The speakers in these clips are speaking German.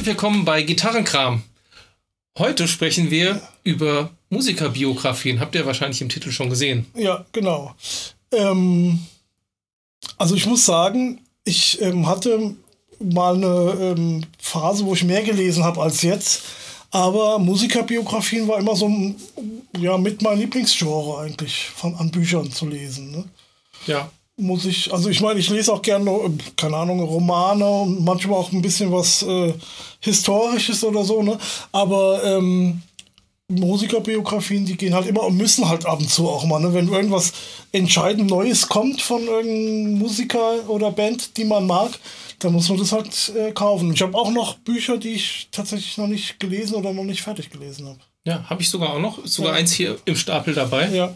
Herzlich willkommen bei Gitarrenkram. Heute sprechen wir über Musikerbiografien. Habt ihr wahrscheinlich im Titel schon gesehen. Ja, genau. Ähm, also ich muss sagen, ich ähm, hatte mal eine ähm, Phase, wo ich mehr gelesen habe als jetzt. Aber Musikerbiografien war immer so ja, mit mein Lieblingsgenre eigentlich, von, an Büchern zu lesen. Ne? Ja. Muss ich, also ich meine, ich lese auch gerne, keine Ahnung, Romane und manchmal auch ein bisschen was äh, Historisches oder so, ne? Aber ähm, Musikerbiografien, die gehen halt immer und müssen halt ab und zu auch mal, ne? Wenn irgendwas entscheidend Neues kommt von irgendeinem Musiker oder Band, die man mag, dann muss man das halt äh, kaufen. Ich habe auch noch Bücher, die ich tatsächlich noch nicht gelesen oder noch nicht fertig gelesen habe. Ja, habe ich sogar auch noch. Sogar ja. eins hier im Stapel dabei. Ja.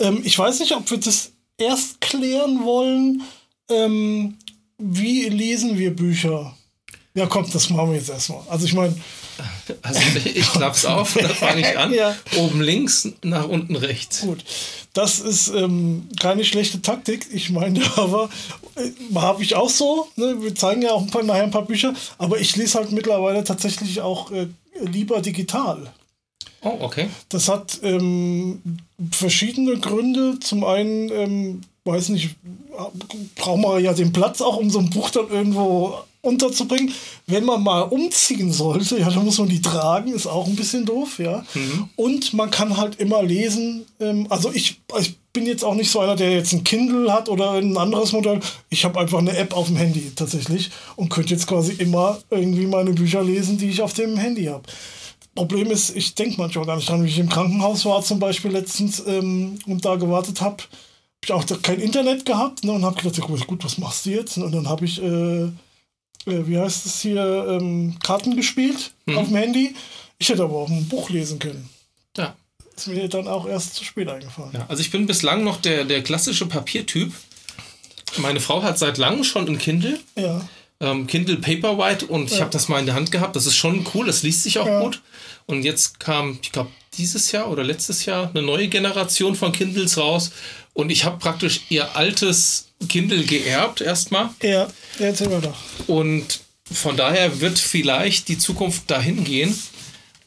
Ähm, ich weiß nicht, ob wir das erst klären wollen. Ähm, wie lesen wir Bücher? Ja, komm, das machen wir jetzt erstmal. Also ich meine. Also ich klapp's auf, da fange ich an. ja. Oben links, nach unten rechts. Gut. Das ist ähm, keine schlechte Taktik. Ich meine, aber äh, habe ich auch so. Ne? Wir zeigen ja auch ein paar, nachher ein paar Bücher, aber ich lese halt mittlerweile tatsächlich auch äh, lieber digital. Oh, okay. Das hat ähm, verschiedene Gründe. Zum einen, ähm, weiß nicht, brauchen wir ja den Platz auch, um so ein Buch dann irgendwo unterzubringen. Wenn man mal umziehen sollte, ja, dann muss man die tragen, ist auch ein bisschen doof, ja. Mhm. Und man kann halt immer lesen. Ähm, also ich, ich bin jetzt auch nicht so einer, der jetzt ein Kindle hat oder ein anderes Modell. Ich habe einfach eine App auf dem Handy tatsächlich und könnte jetzt quasi immer irgendwie meine Bücher lesen, die ich auf dem Handy habe. Problem ist, ich denke manchmal gar nicht dran, wie ich im Krankenhaus war zum Beispiel letztens ähm, und da gewartet habe. Habe ich auch kein Internet gehabt ne, und habe gedacht, ja, gut, was machst du jetzt? Und dann habe ich äh, äh, wie heißt es hier, ähm, Karten gespielt mhm. auf dem Handy. Ich hätte aber auch ein Buch lesen können. Ja. Ist mir dann auch erst zu spät eingefallen. Ja, also ich bin bislang noch der, der klassische Papiertyp. Meine Frau hat seit langem schon ein Kindle. Ja. Ähm, Kindle Paperwhite und ja. ich habe das mal in der Hand gehabt. Das ist schon cool, das liest sich auch ja. gut. Und jetzt kam, ich glaube, dieses Jahr oder letztes Jahr eine neue Generation von Kindles raus. Und ich habe praktisch ihr altes Kindle geerbt erstmal. Ja, erzähl mal doch. Und von daher wird vielleicht die Zukunft dahin gehen,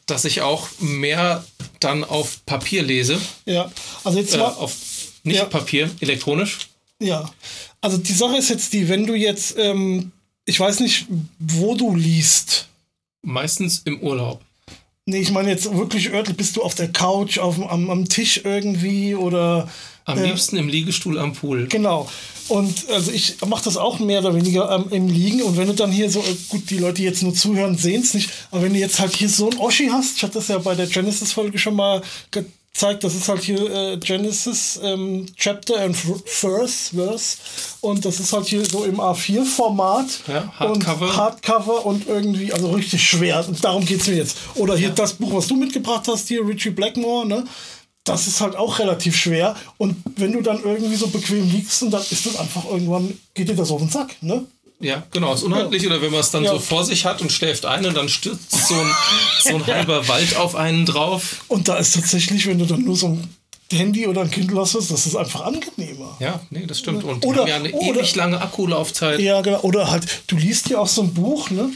dass ich auch mehr dann auf Papier lese. Ja, also jetzt mal. Äh, auf nicht ja. Papier, elektronisch. Ja, also die Sache ist jetzt die, wenn du jetzt, ähm, ich weiß nicht, wo du liest. Meistens im Urlaub. Nee, ich meine jetzt wirklich örtlich, bist du auf der Couch, auf, am, am Tisch irgendwie oder. Am äh, liebsten im Liegestuhl am Pool. Genau. Und also ich mache das auch mehr oder weniger ähm, im Liegen. Und wenn du dann hier so, äh, gut, die Leute, die jetzt nur zuhören, sehen es nicht, aber wenn du jetzt halt hier so ein Oschi hast, ich hatte das ja bei der Genesis-Folge schon mal gezeigt, das ist halt hier äh, Genesis ähm, Chapter and Verse, Verse. Und das ist halt hier so im A4-Format. Ja, Hardcover. Und Hardcover und irgendwie, also richtig schwer. Und darum geht es mir jetzt. Oder hier ja. das Buch, was du mitgebracht hast, hier, Richie Blackmore, ne? das ist halt auch relativ schwer. Und wenn du dann irgendwie so bequem liegst, und dann ist das einfach irgendwann, geht dir das auf den Sack, ne? Ja, genau, ist unhandlich. Oder wenn man es dann ja. so vor sich hat und schläft ein und dann stürzt so ein, so ein halber Wald auf einen drauf. Und da ist tatsächlich, wenn du dann nur so ein Handy oder ein Kindle hast, das ist einfach angenehmer. Ja, nee, das stimmt. Und oder, ja eine oder, ewig lange Akkulaufzeit. Ja, genau. Oder halt, du liest ja auch so ein Buch, ne?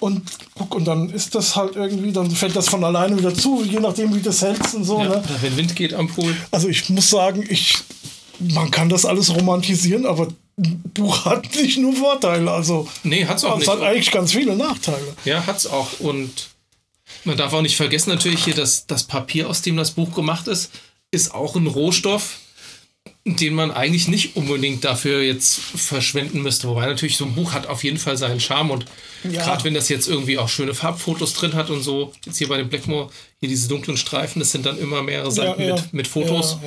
Und guck, und dann ist das halt irgendwie, dann fällt das von alleine wieder zu, je nachdem, wie das hältst und so. Ja, ne? Wenn Wind geht am Pool. Also ich muss sagen, ich, man kann das alles romantisieren, aber Buch hat nicht nur Vorteile. Also, nee, hat's auch es nicht. hat eigentlich ganz viele Nachteile. Ja, hat's auch. Und man darf auch nicht vergessen, natürlich hier, dass das Papier, aus dem das Buch gemacht ist, ist auch ein Rohstoff den man eigentlich nicht unbedingt dafür jetzt verschwenden müsste. Wobei natürlich so ein Buch hat auf jeden Fall seinen Charme und ja. gerade wenn das jetzt irgendwie auch schöne Farbfotos drin hat und so, jetzt hier bei dem Blackmore, hier diese dunklen Streifen, das sind dann immer mehrere Seiten ja, ja. Mit, mit Fotos.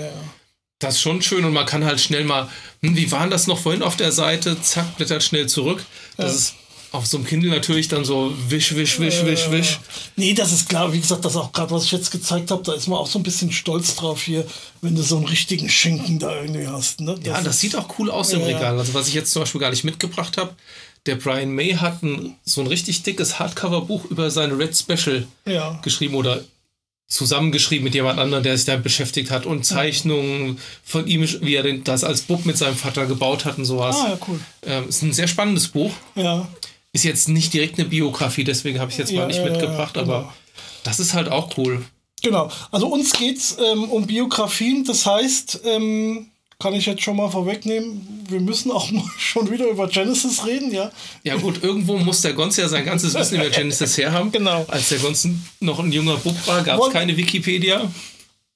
Das ist schon schön und man kann halt schnell mal, hm, wie waren das noch vorhin auf der Seite? Zack, blättert schnell zurück. Das ist auf so einem Kindle natürlich dann so wisch, wisch, wisch, wisch, wisch. Nee, das ist klar. Wie gesagt, das auch gerade, was ich jetzt gezeigt habe, da ist man auch so ein bisschen stolz drauf hier, wenn du so einen richtigen Schinken da irgendwie hast. Ne? Das ja, das sieht auch cool aus im ja, Regal. Also was ich jetzt zum Beispiel gar nicht mitgebracht habe, der Brian May hat ein, so ein richtig dickes Hardcover-Buch über seine Red Special ja. geschrieben oder zusammengeschrieben mit jemand anderem, der sich damit beschäftigt hat und Zeichnungen von ihm, wie er das als Bub mit seinem Vater gebaut hat und sowas. Ah, ja, cool. Ähm, ist ein sehr spannendes Buch. Ja. Ist jetzt nicht direkt eine Biografie, deswegen habe ich es jetzt Ja, mal nicht ja, mitgebracht, genau. aber das ist halt auch cool. Genau. Also uns geht's ähm, um Biografien. Das heißt, ähm, kann ich jetzt schon mal vorwegnehmen, wir müssen auch mal schon wieder über Genesis reden, ja. Ja gut, irgendwo muss der Gons ja sein ganzes Wissen über Genesis herhaben. Genau. Als der Gons noch ein junger Bub war, gab es keine Wikipedia.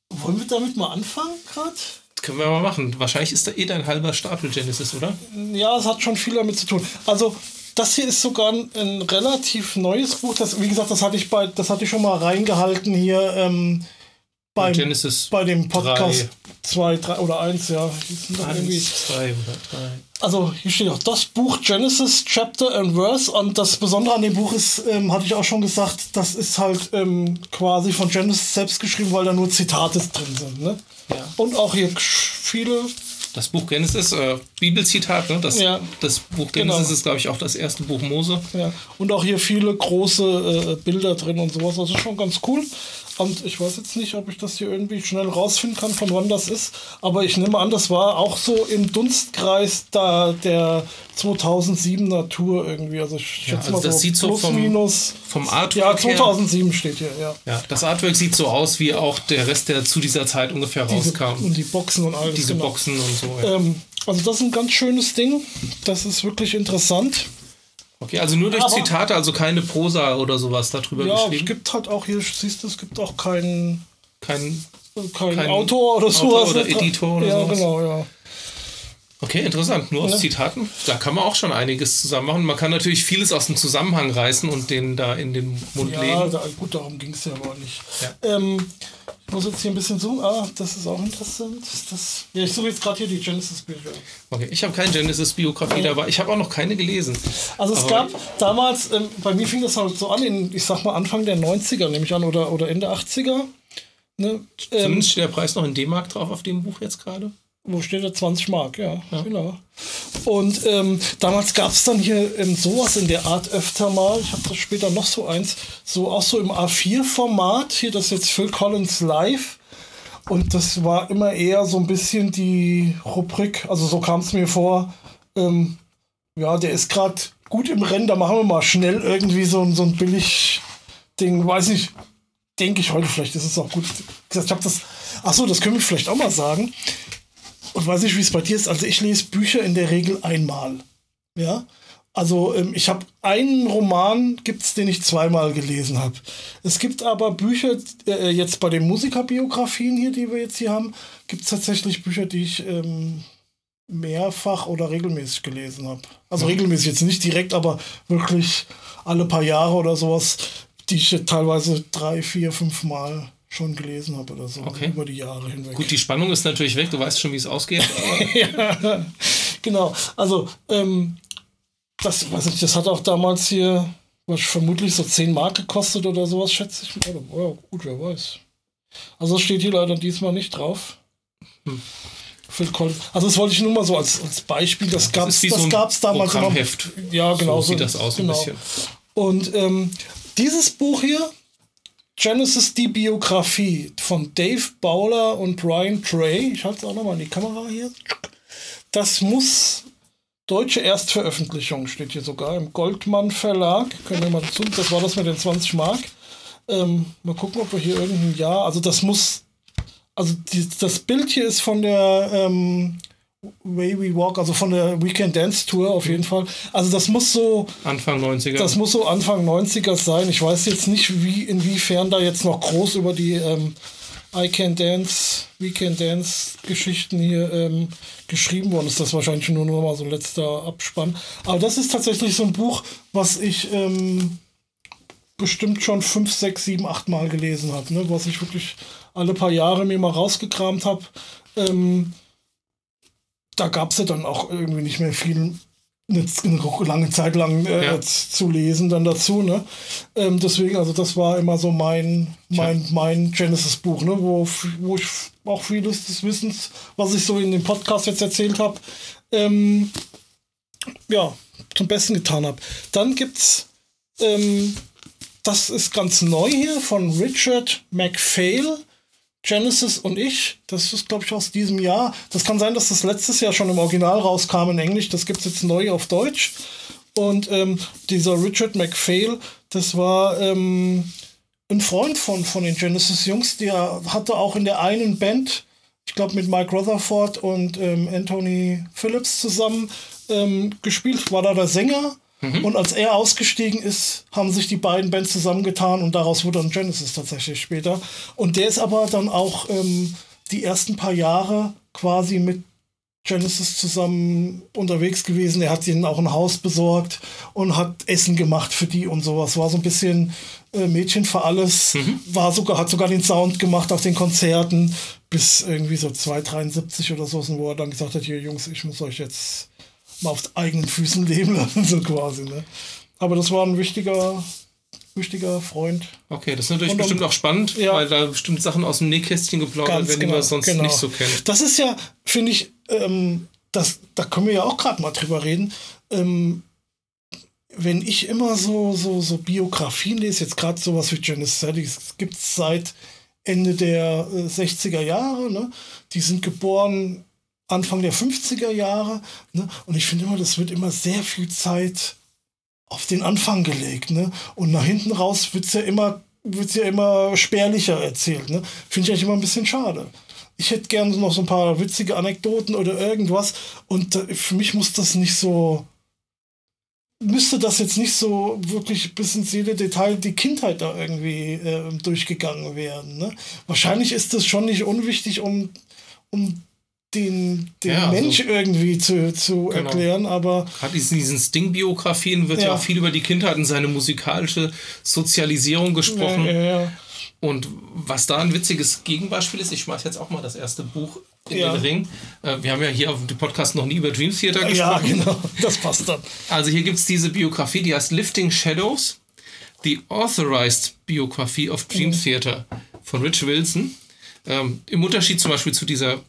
Wollen wir damit mal anfangen gerade? Können wir mal machen. Wahrscheinlich ist da eh dein halber Stapel Genesis, oder? Ja, es hat schon viel damit zu tun. Also, das hier ist sogar ein, ein relativ neues Buch. Das, wie gesagt, das hatte ich bei, das hatte ich schon mal reingehalten hier ähm, beim, Genesis bei dem. Podcast 2, 3 oder 1, ja. Eins, zwei oder drei. Also hier steht auch das Buch Genesis Chapter and Verse und das Besondere an dem Buch ist, ähm, hatte ich auch schon gesagt, das ist halt ähm, quasi von Genesis selbst geschrieben, weil da nur Zitate drin sind. Ne? Ja. Und auch hier viele, Das Buch Genesis, äh, Bibelzitat, ne? Das, Ja. das Buch Genesis Genau. ist, glaube ich, auch das erste Buch Mose. ja, und auch hier viele große äh, Bilder drin und sowas. Das ist schon ganz cool. Und ich weiß jetzt nicht, ob ich das hier irgendwie schnell rausfinden kann, von wann das ist. Aber ich nehme an, das war auch so im Dunstkreis da der 2007er Tour irgendwie. Also ich schätze also mal das so sieht so plus vom- minus. Vom Artwork Ja, her. 2007 steht hier, ja. Ja, das Artwork sieht so aus, wie auch der Rest, der zu dieser Zeit ungefähr Diese, rauskam. und die Boxen und alles. Diese genau. Boxen und so. Ja. Ähm, also das ist ein ganz schönes Ding. Das ist wirklich interessant. Okay, also nur durch aber- Zitate, also keine Prosa oder sowas darüber Ja, es geschrieben. gibt halt auch hier, siehst du, es gibt auch keinen Kein. kein Kein Autor oder Autor sowas. oder Editor oder ja, sowas. genau, ja. Okay, interessant. Nur aus Ja. Zitaten. Da kann man auch schon einiges zusammen machen. Man kann natürlich vieles aus dem Zusammenhang reißen und den da in den Mund Ja, legen. da, gut, darum ging es ja aber nicht. Ja. Ähm, ich muss jetzt hier ein bisschen zoomen. Ah, das ist auch interessant. Das, ja, ich suche jetzt gerade hier die Genesis-Bücher. Okay, ich habe keine Genesis-Biografie dabei. Ich habe auch noch keine gelesen. Also es Aber- gab damals, ähm, bei mir fing das halt so an, in, ich sag mal Anfang der 90er, nehme ich an, oder, oder Ende 80er. Ne? Ähm, Zumindest steht der Preis noch in D-Mark drauf auf dem Buch jetzt gerade. Wo steht da 20 Mark, ja, genau. Und ähm, damals gab es dann hier ähm, sowas in der Art öfter mal. Ich habe das später noch so eins, so auch so im A4-Format. Hier das jetzt Phil Collins Live. Und das war immer eher so ein bisschen die Rubrik, also so kam es mir vor, ähm, ja, der ist gerade gut im Rennen, da machen wir mal schnell irgendwie so, ein- so ein billig Ding, weiß nicht, denke ich heute, vielleicht ist es auch gut. Ich habe das, ach so, das können wir vielleicht auch mal sagen. Und weiß nicht, wie es bei dir ist. Also ich lese Bücher in der Regel einmal. Ja. Also ähm, ich habe einen Roman, gibt's, den ich zweimal gelesen habe. Es gibt aber Bücher, äh, jetzt bei den Musikerbiografien hier, die wir jetzt hier haben, gibt es tatsächlich Bücher, die ich ähm, mehrfach oder regelmäßig gelesen habe. Also regelmäßig jetzt nicht direkt, aber wirklich alle paar Jahre oder sowas, die ich teilweise drei, vier, fünf Mal schon gelesen habe oder so. Okay. Über die Jahre hinweg. Gut, die Spannung ist natürlich weg. Du weißt schon, wie es ausgeht. ja, genau. Also, ähm, das, weiß ich, das hat auch damals hier was vermutlich so 10 Mark gekostet oder sowas, schätze ich. Oder, ja, gut, wer weiß. Also, das steht hier leider diesmal nicht drauf. Hm. Also, das wollte ich nur mal so als, als Beispiel. Das gab es so ein damals. Programmheft. Ja, genau. so sieht das aus genau. ein bisschen. Und ähm, dieses Buch hier, Genesis die Biografie von Dave Bowler und Brian Trey, ich halte es auch nochmal in die Kamera hier, das muss deutsche Erstveröffentlichung, steht hier sogar im Goldmann Verlag. Können wir mal dazu, das war das mit den 20 Mark. Ähm, mal gucken, ob wir hier irgendein Jahr, also das muss, also die, das Bild hier ist von der ähm, Way We Walk, also von der Weekend Dance Tour auf jeden Fall. Also das muss so, Anfang 90er. das muss so Anfang 90er sein. Ich weiß jetzt nicht, wie, inwiefern da jetzt noch groß über die ähm, I Can Dance, We Can Dance Geschichten hier ähm, geschrieben worden ist. Das ist wahrscheinlich nur noch mal so ein letzter Abspann. Aber das ist tatsächlich so ein Buch, was ich ähm, bestimmt schon fünf, sechs, sieben, acht Mal gelesen habe. Ne? Was ich wirklich alle paar Jahre mir mal rausgekramt habe. Ähm, da gab es ja dann auch irgendwie nicht mehr viel eine, eine lange Zeit lang äh, Ja. zu lesen dann dazu, ne? Ähm, deswegen, also das war immer so mein, mein, mein Genesis-Buch, ne? Wo, wo ich auch vieles des Wissens, was ich so in dem Podcast jetzt erzählt habe, ähm, ja, zum Besten getan habe. Dann gibt's, ähm, das ist ganz neu hier von Richard MacPhail. Genesis und ich, das ist, glaube ich, aus diesem Jahr. Das kann sein, dass das letztes Jahr schon im Original rauskam in Englisch. Das gibt es jetzt neu auf Deutsch. Und ähm, dieser Richard McPhail, das war ähm, ein Freund von, von den Genesis-Jungs, der hatte auch in der einen Band, ich glaube mit Mike Rutherford und ähm, Anthony Phillips zusammen ähm, gespielt, war da der Sänger. Mhm. Und als er ausgestiegen ist, haben sich die beiden Bands zusammengetan und daraus wurde dann Genesis tatsächlich später. Und der ist aber dann auch ähm, die ersten paar Jahre quasi mit Genesis zusammen unterwegs gewesen. Er hat ihnen auch ein Haus besorgt und hat Essen gemacht für die und sowas. War so ein bisschen äh, Mädchen für alles. Mhm. War sogar, hat sogar den Sound gemacht auf den Konzerten bis irgendwie so 273 oder so, wo er dann gesagt hat, hier Jungs, ich muss euch jetzt mal auf eigenen Füßen leben lassen, so quasi. Ne? Aber das war ein wichtiger, wichtiger Freund. Okay, das ist natürlich und bestimmt auch spannend, ja, weil da bestimmt Sachen aus dem Nähkästchen geplaudert werden, genau, die man sonst genau. nicht so kennt. Das ist ja, finde ich, ähm, das, da können wir ja auch gerade mal drüber reden. Ähm, wenn ich immer so, so, so Biografien lese, jetzt gerade sowas wie Janice Sadix, gibt es seit Ende der äh, 60er Jahre. Ne? Die sind geboren Anfang der 50er Jahre. Ne? Und ich finde immer, das wird immer sehr viel Zeit auf den Anfang gelegt. Ne? Und nach hinten raus wird es ja immer wird's ja immer spärlicher erzählt. Ne? Finde ich eigentlich immer ein bisschen schade. Ich hätte gerne noch so ein paar witzige Anekdoten oder irgendwas. Und äh, für mich muss das nicht so. Müsste das jetzt nicht so wirklich bis ins jede Detail die Kindheit da irgendwie äh, durchgegangen werden. Ne? Wahrscheinlich ist das schon nicht unwichtig, um, um den, den ja, also Mensch also, irgendwie zu, zu genau. erklären, aber. Gerade in diesen Sting-Biografien wird ja. ja. auch viel über die Kindheit und seine musikalische Sozialisierung gesprochen. Ja, und was da ein witziges Gegenbeispiel ist, ich schmeiß jetzt auch mal das erste Buch in den Ring. Äh, wir haben ja hier auf dem Podcast noch nie über Dream Theater gesprochen. Ja, genau, das passt dann. Also hier gibt es diese Biografie, die heißt Lifting Shadows, The Authorized Biography of Dream mhm. Theater von Rich Wilson. Ähm, Im Unterschied zum Beispiel zu dieser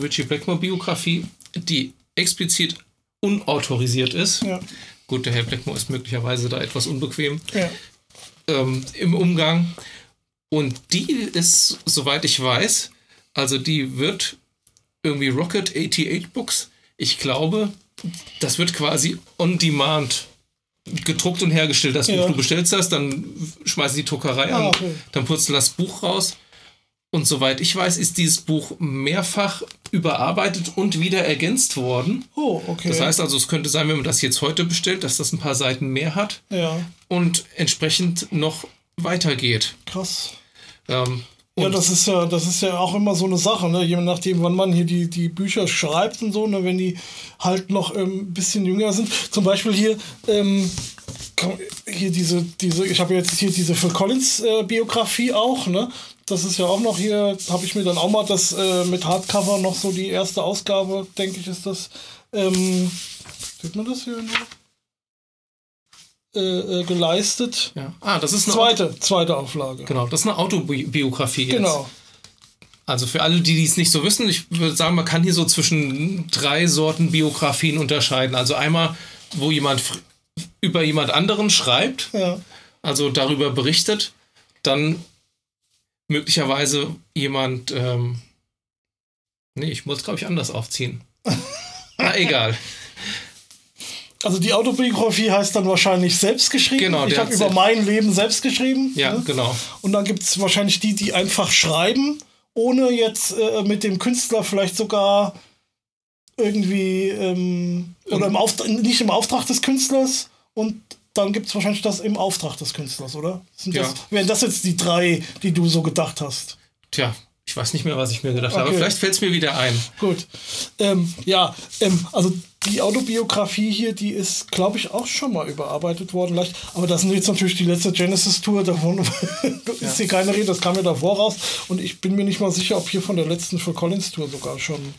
Richie Blackmore-Biografie, die explizit unautorisiert ist. Ja. Gut, der Herr Blackmore ist möglicherweise da etwas unbequem ja. ähm, im Umgang. Und die ist, soweit ich weiß, also die wird irgendwie Rocket 88 Books, ich glaube, das wird quasi on demand gedruckt und hergestellt. Das ja. Buch, du bestellst das, dann schmeißen die Druckerei ah, an, okay. dann putzt du das Buch raus und soweit ich weiß, ist dieses Buch mehrfach überarbeitet und wieder ergänzt worden. Oh, okay. Das heißt also, es könnte sein, wenn man das jetzt heute bestellt, dass das ein paar Seiten mehr hat. Ja. Und entsprechend noch weitergeht. Krass. Ähm, ja, das ist ja, das ist ja auch immer so eine Sache, ne? Je nachdem, wann man hier die, die Bücher schreibt und so, ne? wenn die halt noch ein ähm, bisschen jünger sind. Zum Beispiel hier, ähm, hier diese, diese, ich habe jetzt hier diese Phil Collins äh, Biografie auch, ne? Das ist ja auch noch hier, habe ich mir dann auch mal das äh, mit Hardcover noch so die erste Ausgabe, denke ich, ist das. Ähm, sieht man das hier? Äh, äh, geleistet. Ja. Ah, das ist eine zweite, Auto zweite Auflage. Genau, das ist eine Autobiografie jetzt. Genau. Also für alle, die es nicht so wissen, ich würde sagen, man kann hier so zwischen drei Sorten Biografien unterscheiden. Also einmal, wo jemand über jemand anderen schreibt, ja. also darüber berichtet, dann möglicherweise jemand. Ähm, nee, ich muss, glaube ich, anders aufziehen. Na, egal. Also die Autobiografie heißt dann wahrscheinlich selbst geschrieben. Genau, ich habe über mein Leben selbst geschrieben. Ja, ne? genau. Und dann gibt es wahrscheinlich die, die einfach schreiben, ohne jetzt äh, mit dem Künstler vielleicht sogar irgendwie ähm, oder im nicht im Auftrag des Künstlers und dann gibt es wahrscheinlich das im Auftrag des Künstlers, oder? Sind ja. das, wären das jetzt die drei, die du so gedacht hast? Tja, ich weiß nicht mehr, was ich mir gedacht okay. habe. Vielleicht fällt es mir wieder ein. Gut. Ähm, ja, ähm, also die Autobiografie hier, die ist, glaube ich, auch schon mal überarbeitet worden. Leicht. Aber das ist jetzt natürlich die letzte Genesis-Tour. Davon ist ja. hier keine Rede. Das kam ja davor raus. Und ich bin mir nicht mal sicher, ob hier von der letzten Phil Collins-Tour sogar schon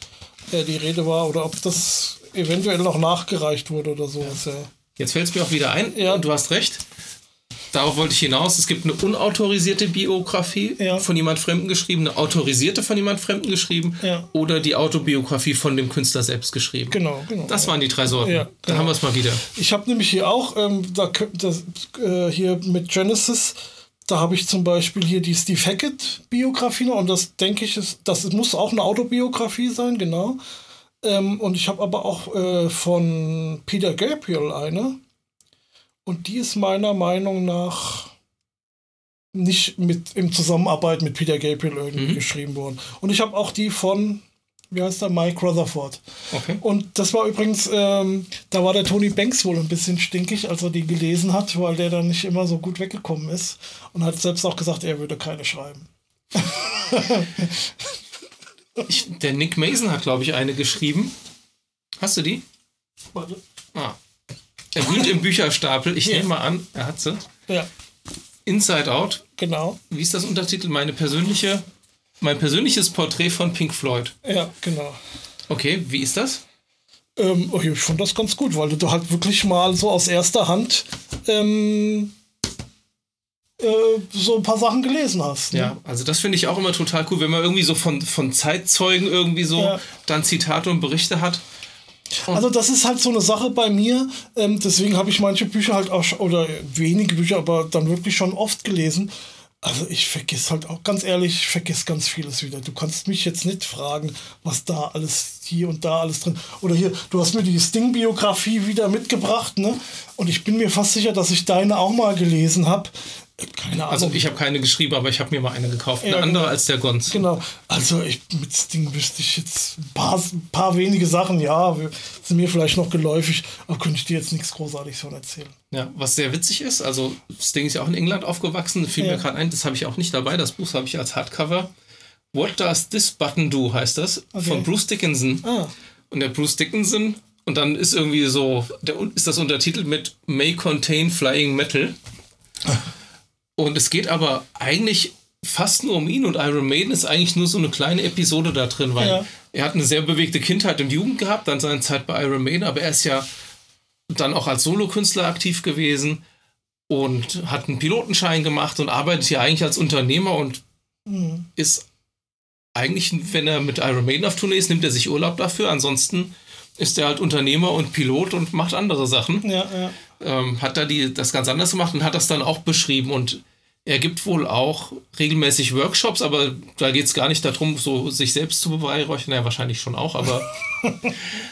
äh, die Rede war oder ob das eventuell noch nachgereicht wurde oder sowas. Ja. ja. Jetzt fällt es mir auch wieder ein. Ja. Du hast recht. Darauf wollte ich hinaus. Es gibt eine unautorisierte Biografie ja. von jemand Fremden geschrieben, eine autorisierte von jemand Fremden geschrieben ja. oder die Autobiografie von dem Künstler selbst geschrieben. Genau, genau. Das waren die drei Sorten. Ja, Dann genau. haben wir es mal wieder. Ich habe nämlich hier auch, ähm, da, das, äh, hier mit Genesis, da habe ich zum Beispiel hier die Steve Hackett-Biografie und das denke ich, ist, das muss auch eine Autobiografie sein, genau. Ähm, und ich habe aber auch äh, von Peter Gabriel eine. Und die ist meiner Meinung nach nicht mit im Zusammenarbeit mit Peter Gabriel irgendwie mhm. geschrieben worden. Und ich habe auch die von, wie heißt der, Mike Rutherford. Okay. Und das war übrigens, ähm, da war der Tony Banks wohl ein bisschen stinkig, als er die gelesen hat, weil der dann nicht immer so gut weggekommen ist. Und hat selbst auch gesagt, er würde keine schreiben. ich, der Nick Mason hat, glaube ich, eine geschrieben. Hast du die? Warte. Ah. Er wühlt im Bücherstapel. Ich yeah. nehme mal an, er hat sie. Ja. Inside Out. Genau. Wie ist das Untertitel? Meine persönliche, mein persönliches Porträt von Pink Floyd. Ja, genau. Okay, wie ist das? Ähm, oh, ich fand das ganz gut, weil du halt wirklich mal so aus erster Hand ähm, äh, so ein paar Sachen gelesen hast. Ne? Ja, also das finde ich auch immer total cool, wenn man irgendwie so von, von Zeitzeugen irgendwie so ja. dann Zitate und Berichte hat. Also das ist halt so eine Sache bei mir. Ähm, deswegen habe ich manche Bücher halt auch, oder wenige Bücher, aber dann wirklich schon oft gelesen. Also ich vergesse halt auch, ganz ehrlich, ich vergesse ganz vieles wieder. Du kannst mich jetzt nicht fragen, was da alles hier und da alles drin. Oder hier, du hast mir die Sting-Biografie wieder mitgebracht, ne? Und ich bin mir fast sicher, dass ich deine auch mal gelesen habe. Keine Ahnung. Also ich habe keine geschrieben, aber ich habe mir mal eine gekauft. Eine ja, andere genau. als der Gons. Genau. Also ich, mit Sting wüsste ich jetzt ein paar, ein paar wenige Sachen, ja, sind mir vielleicht noch geläufig, aber könnte ich dir jetzt nichts Großartiges von erzählen. Ja, was sehr witzig ist, also Sting ist ja auch in England aufgewachsen, fiel ja. mir gerade ein, das habe ich auch nicht dabei, das Buch habe ich als Hardcover. What Does This Button Do heißt das, okay. von Bruce Dickinson. Ah. Und der Bruce Dickinson, und dann ist irgendwie so, der, ist das untertitelt mit May Contain Flying Metal. Ah. Und es geht aber eigentlich fast nur um ihn und Iron Maiden ist eigentlich nur so eine kleine Episode da drin, weil ja. er hat eine sehr bewegte Kindheit und Jugend gehabt, dann seine Zeit bei Iron Maiden, aber er ist ja dann auch als Solokünstler aktiv gewesen und hat einen Pilotenschein gemacht und arbeitet ja eigentlich als Unternehmer und mhm. ist eigentlich, wenn er mit Iron Maiden auf Tournee ist, nimmt er sich Urlaub dafür. Ansonsten ist er halt Unternehmer und Pilot und macht andere Sachen. Ja, ja. Ähm, hat da die, das ganz anders gemacht und hat das dann auch beschrieben. Und er gibt wohl auch regelmäßig Workshops, aber da geht es gar nicht darum, so sich selbst zu beweihräuchern. Ja, wahrscheinlich schon auch, aber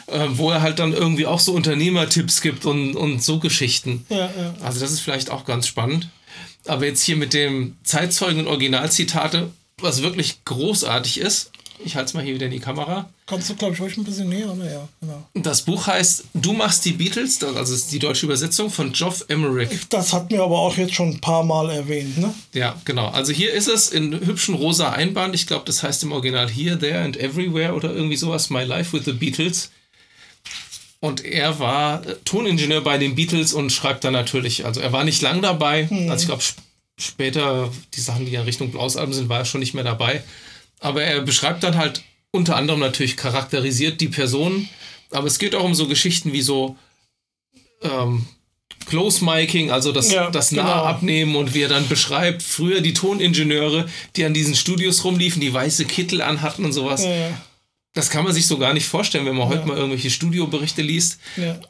äh, wo er halt dann irgendwie auch so Unternehmertipps gibt und, und so Geschichten. Ja, ja. Also das ist vielleicht auch ganz spannend. Aber jetzt hier mit dem Zeitzeugen und Originalzitate, was wirklich großartig ist, ich halte es mal hier wieder in die Kamera. Kannst du, glaube ich, ruhig ein bisschen näher? Ja, genau. Das Buch heißt Du machst die Beatles, also ist die deutsche Übersetzung von Geoff Emerick. Das hat mir aber auch jetzt schon ein paar Mal erwähnt, ne? Ja, genau. Also hier ist es in hübschen rosa Einband. Ich glaube, das heißt im Original Here, There and Everywhere oder irgendwie sowas. My Life with the Beatles. Und er war äh, Toningenieur bei den Beatles und schreibt dann natürlich, also er war nicht lang dabei. Hm. Also ich glaube, später, die Sachen, die in Richtung Blausalben sind, war er schon nicht mehr dabei. Aber er beschreibt dann halt unter anderem natürlich charakterisiert die Person. Aber es geht auch um so Geschichten wie so ähm, Close Miking, also das, ja, das genau. Nahabnehmen und wie er dann beschreibt, früher die Toningenieure, die an diesen Studios rumliefen, die weiße Kittel anhatten und sowas. Ja, ja. Das kann man sich so gar nicht vorstellen, wenn man heute mal irgendwelche Studioberichte liest.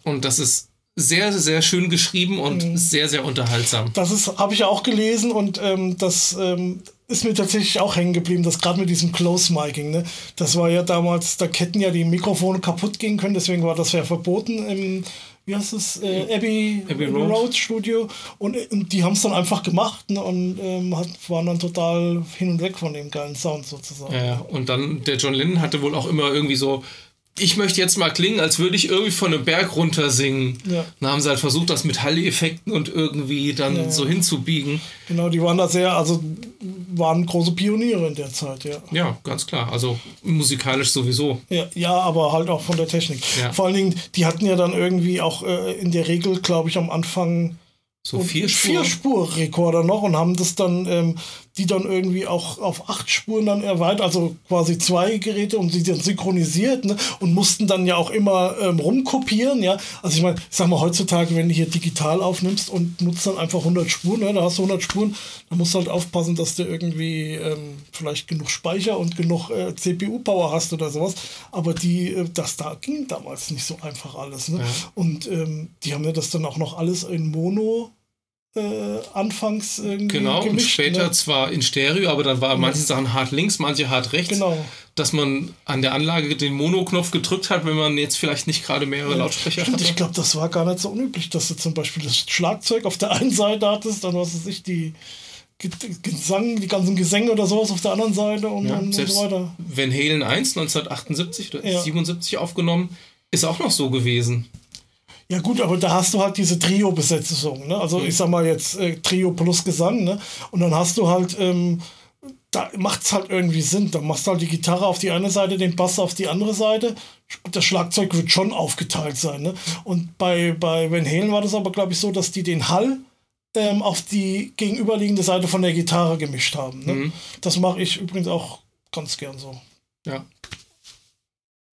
Und das ist sehr, sehr schön geschrieben und mhm. sehr, sehr unterhaltsam. Das ist, habe ich auch gelesen und ähm, das ähm, ist mir tatsächlich auch hängen geblieben, das gerade mit diesem Close Miking, ne? Das war ja damals, da hätten ja die Mikrofone kaputt gehen können, deswegen war das ja verboten im, wie heißt es, äh, Abbey, Abbey Road. Road. Studio. Und, und die haben es dann einfach gemacht ne? und ähm, hat, waren dann total hin und weg von dem geilen Sound sozusagen. Ja, und dann der John Lennon hatte wohl auch immer irgendwie so ich möchte jetzt mal klingen, als würde ich irgendwie von einem Berg runter singen. Ja. Dann haben sie halt versucht, das mit Hall-Effekten und irgendwie dann ja. so hinzubiegen. Genau, die waren da sehr, also waren große Pioniere in der Zeit, ja. Ja, ganz klar. Also musikalisch sowieso. Ja, ja aber halt auch von der Technik. Ja. Vor allen Dingen, die hatten ja dann irgendwie auch äh, in der Regel, glaube ich, am Anfang so vier Spur. Vier Spur-Rekorder noch und haben das dann, ähm, die dann irgendwie auch auf acht Spuren dann erweitert, also quasi zwei Geräte und sie dann synchronisiert ne? und mussten dann ja auch immer ähm, rumkopieren, ja. Also ich meine, ich sag mal, heutzutage, wenn du hier digital aufnimmst und nutzt dann einfach 100 Spuren, ne? da hast du 100 Spuren, dann musst du halt aufpassen, dass du irgendwie ähm, vielleicht genug Speicher und genug äh, CPU-Power hast oder sowas. Aber die, äh, das da ging damals nicht so einfach alles. Ne? Ja. Und ähm, die haben ja das dann auch noch alles in Mono äh, anfangs irgendwie Genau, gemischt. und später ne? zwar in Stereo, aber dann war manche Sachen hart links, manche hart rechts. Genau. Dass man an der Anlage den Mono-Knopf gedrückt hat, wenn man jetzt vielleicht nicht gerade mehrere Lautsprecher Stimmt, hatte. ich glaube, das war gar nicht so unüblich, dass du zum Beispiel das Schlagzeug auf der einen Seite hattest, dann was weiß ich, die Ge- Gesang, die ganzen Gesänge oder sowas auf der anderen Seite und, Ja, und, so weiter. Van Halen 1 1978 oder Ja. 77 aufgenommen, ist auch noch so gewesen. Ja gut, aber da hast du halt diese Trio-Besetzung, ne? Also ich sag mal jetzt äh, Trio plus Gesang, ne? Und dann hast du halt, ähm, da macht es halt irgendwie Sinn. Da machst du halt die Gitarre auf die eine Seite, den Bass auf die andere Seite. Das Schlagzeug wird schon aufgeteilt sein, ne? Und bei, bei Van Halen war das aber, glaube ich, so, dass die den Hall ähm, auf die gegenüberliegende Seite von der Gitarre gemischt haben. Ne? Mhm. Das mache ich übrigens auch ganz gern so. Ja,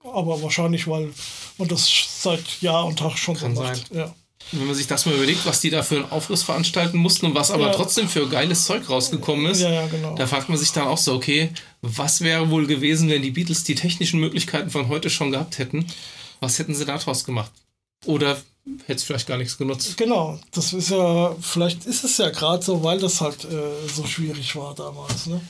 Aber wahrscheinlich, weil man das seit Jahr und Tag schon Kann so macht. Ja. wenn man sich das mal überlegt, was die da für einen Aufriss veranstalten mussten und was aber Ja. trotzdem für geiles Zeug rausgekommen ist, ja, ja, genau. da fragt man sich dann auch so, okay, was wäre wohl gewesen, wenn die Beatles die technischen Möglichkeiten von heute schon gehabt hätten? Was hätten sie daraus gemacht? Oder hätte es vielleicht gar nichts genutzt? Genau, das ist ja, vielleicht ist es ja gerade so, weil das halt äh, so schwierig war damals. Ne?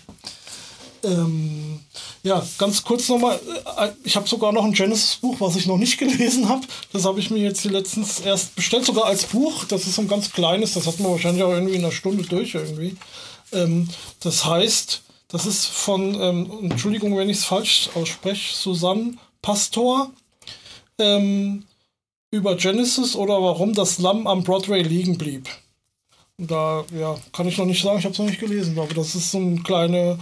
Ähm, ja, ganz kurz nochmal, äh, ich habe sogar noch ein Genesis-Buch, was ich noch nicht gelesen habe. Das habe ich mir jetzt letztens erst bestellt, sogar als Buch. Das ist so ein ganz kleines, das hat man wahrscheinlich auch irgendwie in einer Stunde durch irgendwie. Ähm, das heißt, das ist von, ähm, Entschuldigung, wenn ich es falsch ausspreche, Susanne Pastor. Ähm, über Genesis oder warum das Lamm am Broadway liegen blieb. Da, ja, kann ich noch nicht sagen, ich habe es noch nicht gelesen, aber das ist so eine kleine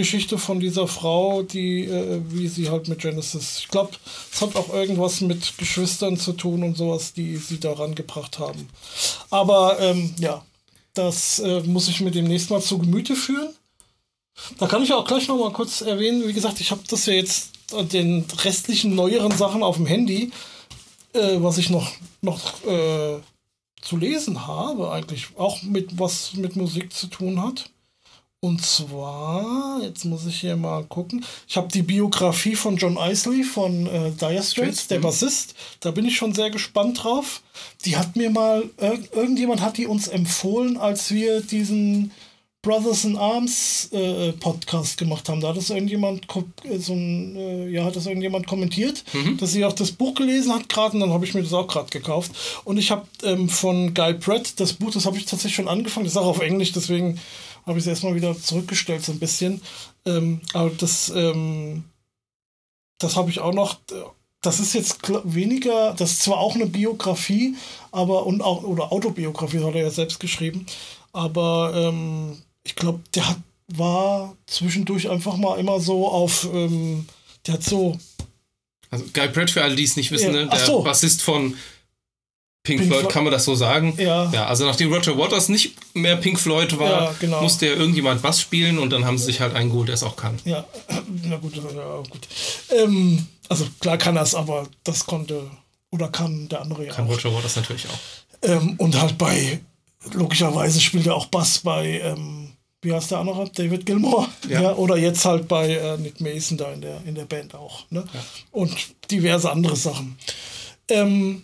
Geschichte von dieser Frau, die, äh, wie sie halt mit Genesis, ich glaube, es hat auch irgendwas mit Geschwistern zu tun und sowas, die sie daran gebracht haben. Aber ähm, ja, das äh, muss ich mir demnächst mal zu Gemüte führen. Da kann ich auch gleich noch mal kurz erwähnen, wie gesagt, ich habe das ja jetzt an den restlichen neueren Sachen auf dem Handy, äh, was ich noch, noch äh, zu lesen habe, eigentlich auch mit was mit Musik zu tun hat. Und zwar, jetzt muss ich hier mal gucken. Ich habe die Biografie von John Isley von äh, Dire Straits, der mhm. Bassist. Da bin ich schon sehr gespannt drauf. Die hat mir mal, ir irgendjemand hat die uns empfohlen, als wir diesen Brothers in Arms äh, Podcast gemacht haben. Da hat das irgendjemand äh, so ein, äh, ja, hat das irgendjemand kommentiert, dass sie auch das Buch gelesen hat gerade und dann habe ich mir das auch gerade gekauft. Und ich habe ähm, von Guy Pratt das Buch, das habe ich tatsächlich schon angefangen, das ist auch auf Englisch, deswegen habe ich es erstmal wieder zurückgestellt so ein bisschen. Ähm, aber das, ähm, das habe ich auch noch. Das ist jetzt weniger, das ist zwar auch eine Biografie, aber und auch oder Autobiografie hat er ja selbst geschrieben, aber ähm, ich glaube, der hat war zwischendurch einfach mal immer so auf, ähm, der hat so Also Guy Pratt, für alle, die es nicht wissen, Ja, ne? der so. Bassist von Pink, Pink Floyd, Floyd. kann man das so sagen? Ja. Ja, also nachdem Roger Waters nicht mehr Pink Floyd war, Ja, genau. musste ja irgendjemand Bass spielen und dann haben sie sich halt einen geholt, der es auch kann. Ja, na gut, ja, gut. Ähm, also klar kann es, aber das konnte oder kann der andere ja Kann auch. Roger Waters natürlich auch. Ähm, und halt bei, logischerweise spielt er auch Bass bei, ähm, wie heißt der andere? David Gilmour. Ja. Ja. oder jetzt halt bei äh, Nick Mason da in der, in der Band auch. Ne? Und diverse andere Sachen. Ähm,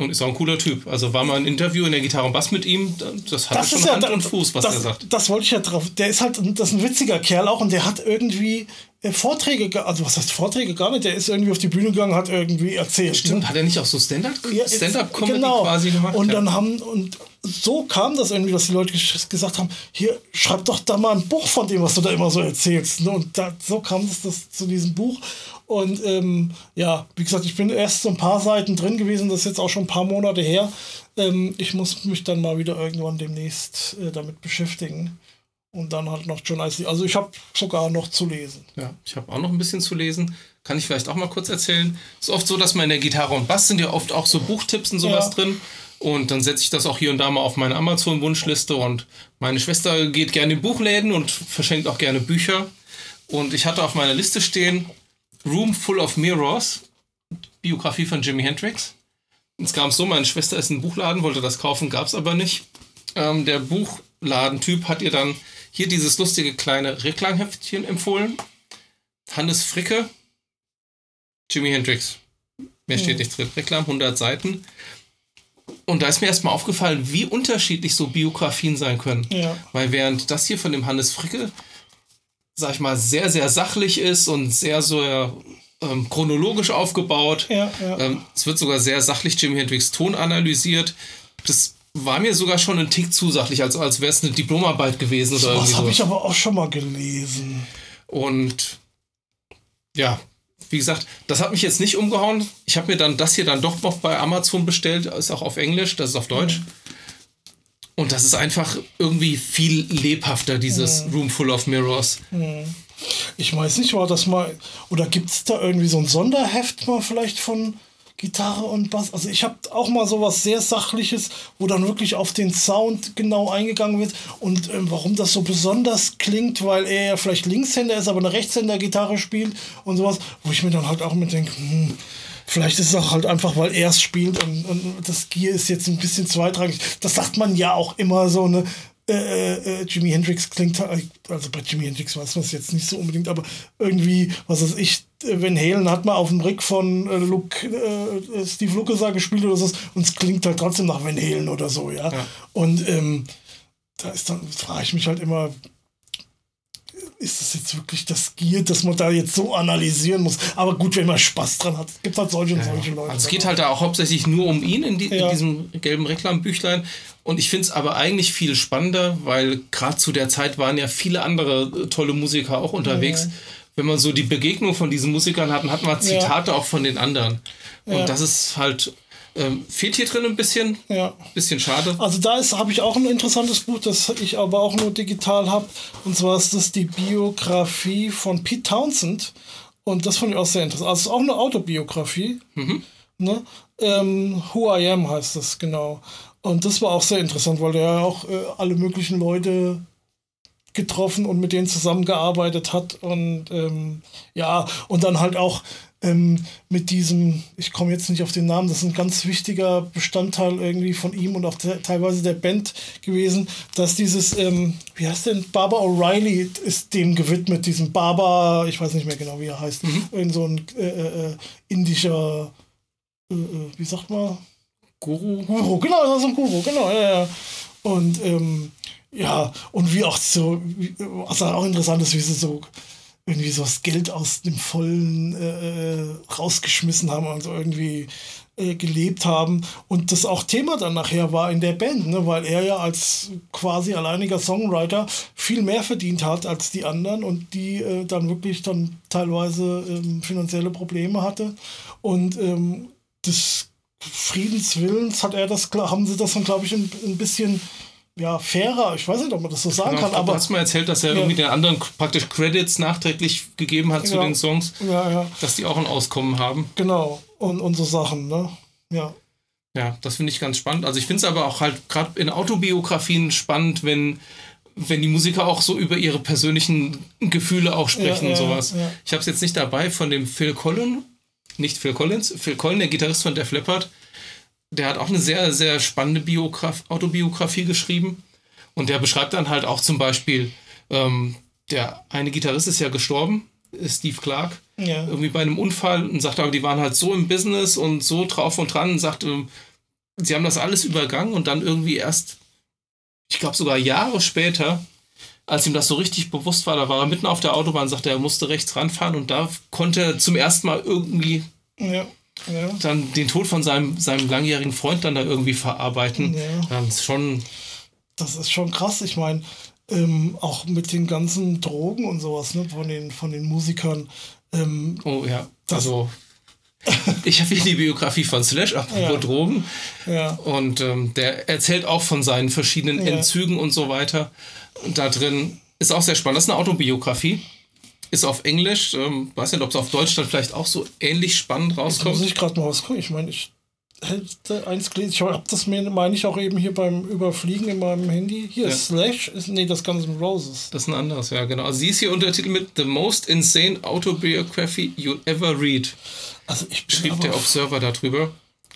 Und ist auch ein cooler Typ. Also war mal ein Interview in der Gitarre und Bass mit ihm, das hat schon Hand und Fuß, was das, er sagt. Das wollte ich ja drauf. Der ist halt, das ist ein witziger Kerl auch und der hat irgendwie äh, Vorträge, ge- also was heißt Vorträge gar nicht, der ist irgendwie auf die Bühne gegangen, hat irgendwie erzählt. Stimmt, ne? hat er nicht auch so Stand-up- Ja, Stand-up-Comedy genau. quasi gemacht? Und Ja. dann haben, und so kam das irgendwie, dass die Leute ges- gesagt haben, hier, schreib doch da mal ein Buch von dem, was du da immer so erzählst. Ne? Und da, so kam es das zu diesem Buch. Und ähm, ja, wie gesagt, ich bin erst so ein paar Seiten drin gewesen, das ist jetzt auch schon ein paar Monate her. Ähm, ich muss mich dann mal wieder irgendwann demnächst äh, damit beschäftigen. Und dann halt noch John Isley. Also ich habe sogar noch zu lesen. Ja, ich habe auch noch ein bisschen zu lesen. Kann ich vielleicht auch mal kurz erzählen. Ist oft so, dass man in der Gitarre und Bass sind ja oft auch so Buchtipps und sowas Ja. drin. Und dann setze ich das auch hier und da mal auf meine Amazon-Wunschliste. Und meine Schwester geht gerne in Buchläden und verschenkt auch gerne Bücher. Und ich hatte auf meiner Liste stehen Room Full of Mirrors, Biografie von Jimi Hendrix. Es kam so, meine Schwester ist in Buchladen, wollte das kaufen, gab es aber nicht. Ähm, der Buchladentyp hat ihr dann hier dieses lustige kleine Reklamheftchen empfohlen. Hannes Fricke, Jimi Hendrix. Mehr steht nicht drin. Reklam, 100 Seiten. Und da ist mir erstmal aufgefallen, wie unterschiedlich so Biografien sein können. Ja. Weil während das hier von dem Hannes Fricke, sag ich mal, sehr, sehr sachlich ist und sehr so ähm, chronologisch aufgebaut. Ja, ja. Ähm, es wird sogar sehr sachlich Jimi Hendrix Ton analysiert. Das war mir sogar schon ein Tick zu sachlich, als, als wäre es eine Diplomarbeit gewesen oder Das habe so. ich aber auch schon mal gelesen. Und ja, wie gesagt, das hat mich jetzt nicht umgehauen. Ich habe mir dann das hier dann doch noch bei Amazon bestellt. Ist auch auf Englisch, das ist auf Deutsch. Und das ist einfach irgendwie viel lebhafter, dieses Room Full of Mirrors. Ich weiß nicht, war das mal. Oder gibt es da irgendwie so ein Sonderheft mal vielleicht von Gitarre und Bass? Also ich habe auch mal sowas sehr Sachliches, wo dann wirklich auf den Sound genau eingegangen wird und ähm, warum das so besonders klingt, weil er ja vielleicht Linkshänder ist, aber eine Rechtshänder-Gitarre spielt und sowas, wo ich mir dann halt auch mit denke, hm, Vielleicht ist es auch halt einfach, weil er es spielt und, und das Gear ist jetzt ein bisschen zweitrangig. Das sagt man ja auch immer so, ne? Äh, äh, Jimi Hendrix klingt halt, also bei Jimi Hendrix weiß man es jetzt nicht so unbedingt, aber irgendwie, was weiß ich, äh, Van Halen hat mal auf dem Rick von äh, Luke, äh, Steve Lukather gespielt oder so und es klingt halt trotzdem nach Van Halen oder so, ja. Ja. Und ähm, da ist dann, frage ich mich halt immer, ist das jetzt wirklich das Gear, dass man da jetzt so analysieren muss? Aber gut, wenn man Spaß dran hat, gibt halt solche und solche Leute. Also es geht halt da auch hauptsächlich nur um ihn in, die, Ja. in diesem gelben Reklambüchlein. Und ich finde es aber eigentlich viel spannender, weil gerade zu der Zeit waren ja viele andere äh, tolle Musiker auch unterwegs. Wenn man so die Begegnung von diesen Musikern hat, dann hat man Zitate auch von den anderen. Und Ja. das ist halt, ähm, fehlt hier drin ein bisschen. Ja. Bisschen schade. Also da ist habe ich auch ein interessantes Buch, das ich aber auch nur digital habe. Und zwar ist das die Biografie von Pete Townsend. Und das fand ich auch sehr interessant. Also es ist auch eine Autobiografie. Ne? Ähm, Who I Am heißt das, genau. Und das war auch sehr interessant, weil der ja auch äh, alle möglichen Leute getroffen und mit denen zusammengearbeitet hat. Und ähm, ja, und dann halt auch ähm, mit diesem, ich komme jetzt nicht auf den Namen, das ist ein ganz wichtiger Bestandteil irgendwie von ihm und auch te teilweise der Band gewesen, dass dieses, ähm, wie heißt denn, Barbara O'Reilly ist dem gewidmet, diesem Barber, ich weiß nicht mehr genau, wie er heißt, irgend so ein äh, äh, indischer, äh, äh, wie sagt man, Guru. Guru, genau, das ist ein Guru, genau, ja, ja. Und ähm, ja, und wie auch so, was auch interessant ist, wie sie so irgendwie so das Geld aus dem Vollen äh, rausgeschmissen haben und so irgendwie äh, gelebt haben. Und das auch Thema dann nachher war in der Band, ne? weil er ja als quasi alleiniger Songwriter viel mehr verdient hat als die anderen und die äh, dann wirklich dann teilweise ähm, finanzielle Probleme hatte. Und ähm, des Friedenswillens hat er das, haben sie das dann, glaube ich, ein, ein bisschen ja, fairer, ich weiß nicht, ob man das so sagen Genau, kann, aber du hast mal erzählt, dass er Ja. irgendwie den anderen praktisch Credits nachträglich gegeben hat zu Ja. den Songs, ja, ja, dass die auch ein Auskommen haben. genau. Und, und so Sachen, ne? Ja. Ja, das finde ich ganz spannend. Also ich finde es aber auch halt gerade in Autobiografien spannend, wenn, wenn die Musiker auch so über ihre persönlichen Gefühle auch sprechen Ja, und sowas. ja. Ich habe es jetzt nicht dabei von dem Phil Collin, nicht Phil Collins, Phil Collin, der Gitarrist von Def Leppard. Der hat auch eine sehr, sehr spannende Biograf Autobiografie geschrieben. Und der beschreibt dann halt auch zum Beispiel, ähm, der eine Gitarrist ist ja gestorben, ist Steve Clark Ja. irgendwie bei einem Unfall und sagt aber, die waren halt so im Business und so drauf und dran und sagt, ähm, sie haben das alles übergangen und dann irgendwie erst, ich glaube sogar Jahre später, als ihm das so richtig bewusst war, da war er mitten auf der Autobahn, sagte er, er musste rechts ranfahren und da konnte er zum ersten Mal irgendwie Ja. Ja. dann den Tod von seinem, seinem langjährigen Freund dann da irgendwie verarbeiten. Ja. Das ist schon, Das ist schon krass. Ich meine, ähm, auch mit den ganzen Drogen und sowas, ne, von den, von den Musikern. Ähm, oh ja, also ich habe hier die Biografie von Slash, apropos Ja. Drogen. ja. Und ähm, der erzählt auch von seinen verschiedenen. Entzügen und so weiter. Und da drin ist auch sehr spannend. Das ist eine Autobiografie. Ist auf Englisch. Ähm, weiß nicht, ob es auf Deutsch dann vielleicht auch so ähnlich spannend Jetzt muss rauskommt. ich gerade mal was gucken. Ich meine, ich hätte eins gelesen. Ich habe das mir, meine ich, auch eben hier beim Überfliegen in meinem Handy. Hier, Ja. Slash, ist, nee, das Guns N' Roses. Das ist ein anderes, ja, genau. Also sie ist hier untertitelt mit The Most Insane Autobiography You'll Ever Read. Also ich bin Schrieb der Observer darüber.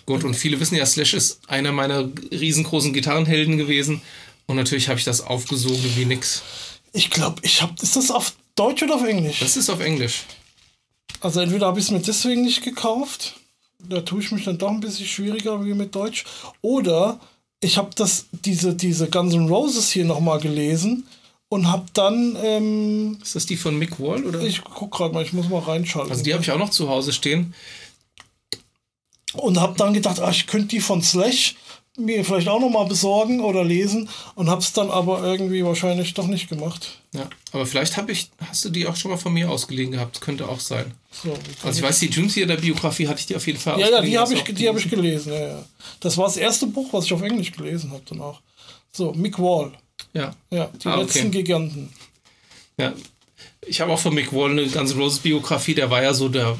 Gut, und viele wissen ja, Slash ist einer meiner riesengroßen Gitarrenhelden gewesen. Und natürlich habe ich das aufgesogen wie nix. Ich glaube, ich habe. Ist das auf Deutsch oder auf Englisch? Das ist auf Englisch. Also entweder habe ich es mir deswegen nicht gekauft, da tue ich mich dann doch ein bisschen schwieriger wie mit Deutsch. Oder ich habe das diese diese Guns N' Roses hier noch mal gelesen und habe dann ähm, ist das die von Mick Wall oder ich guck gerade mal ich muss mal reinschalten also die habe ich auch noch zu Hause stehen und habe dann gedacht ach, ich könnte die von Slash mir vielleicht auch noch mal besorgen oder lesen und habe es dann aber irgendwie wahrscheinlich doch nicht gemacht. Ja aber vielleicht habe ich hast du die auch schon mal von mir ausgeliehen gehabt? Könnte auch sein. So, also ich weiß die June der Biografie hatte ich die auf jeden Fall ja ja die habe ich die habe ich gelesen ja, ja. das war das erste Buch was ich auf Englisch gelesen habe dann auch. So Mick Wall. Ja. Ja die ah, letzten okay. Giganten. Ja. Ich habe auch von Mick Wall eine ganze Roses Biografie der war ja so der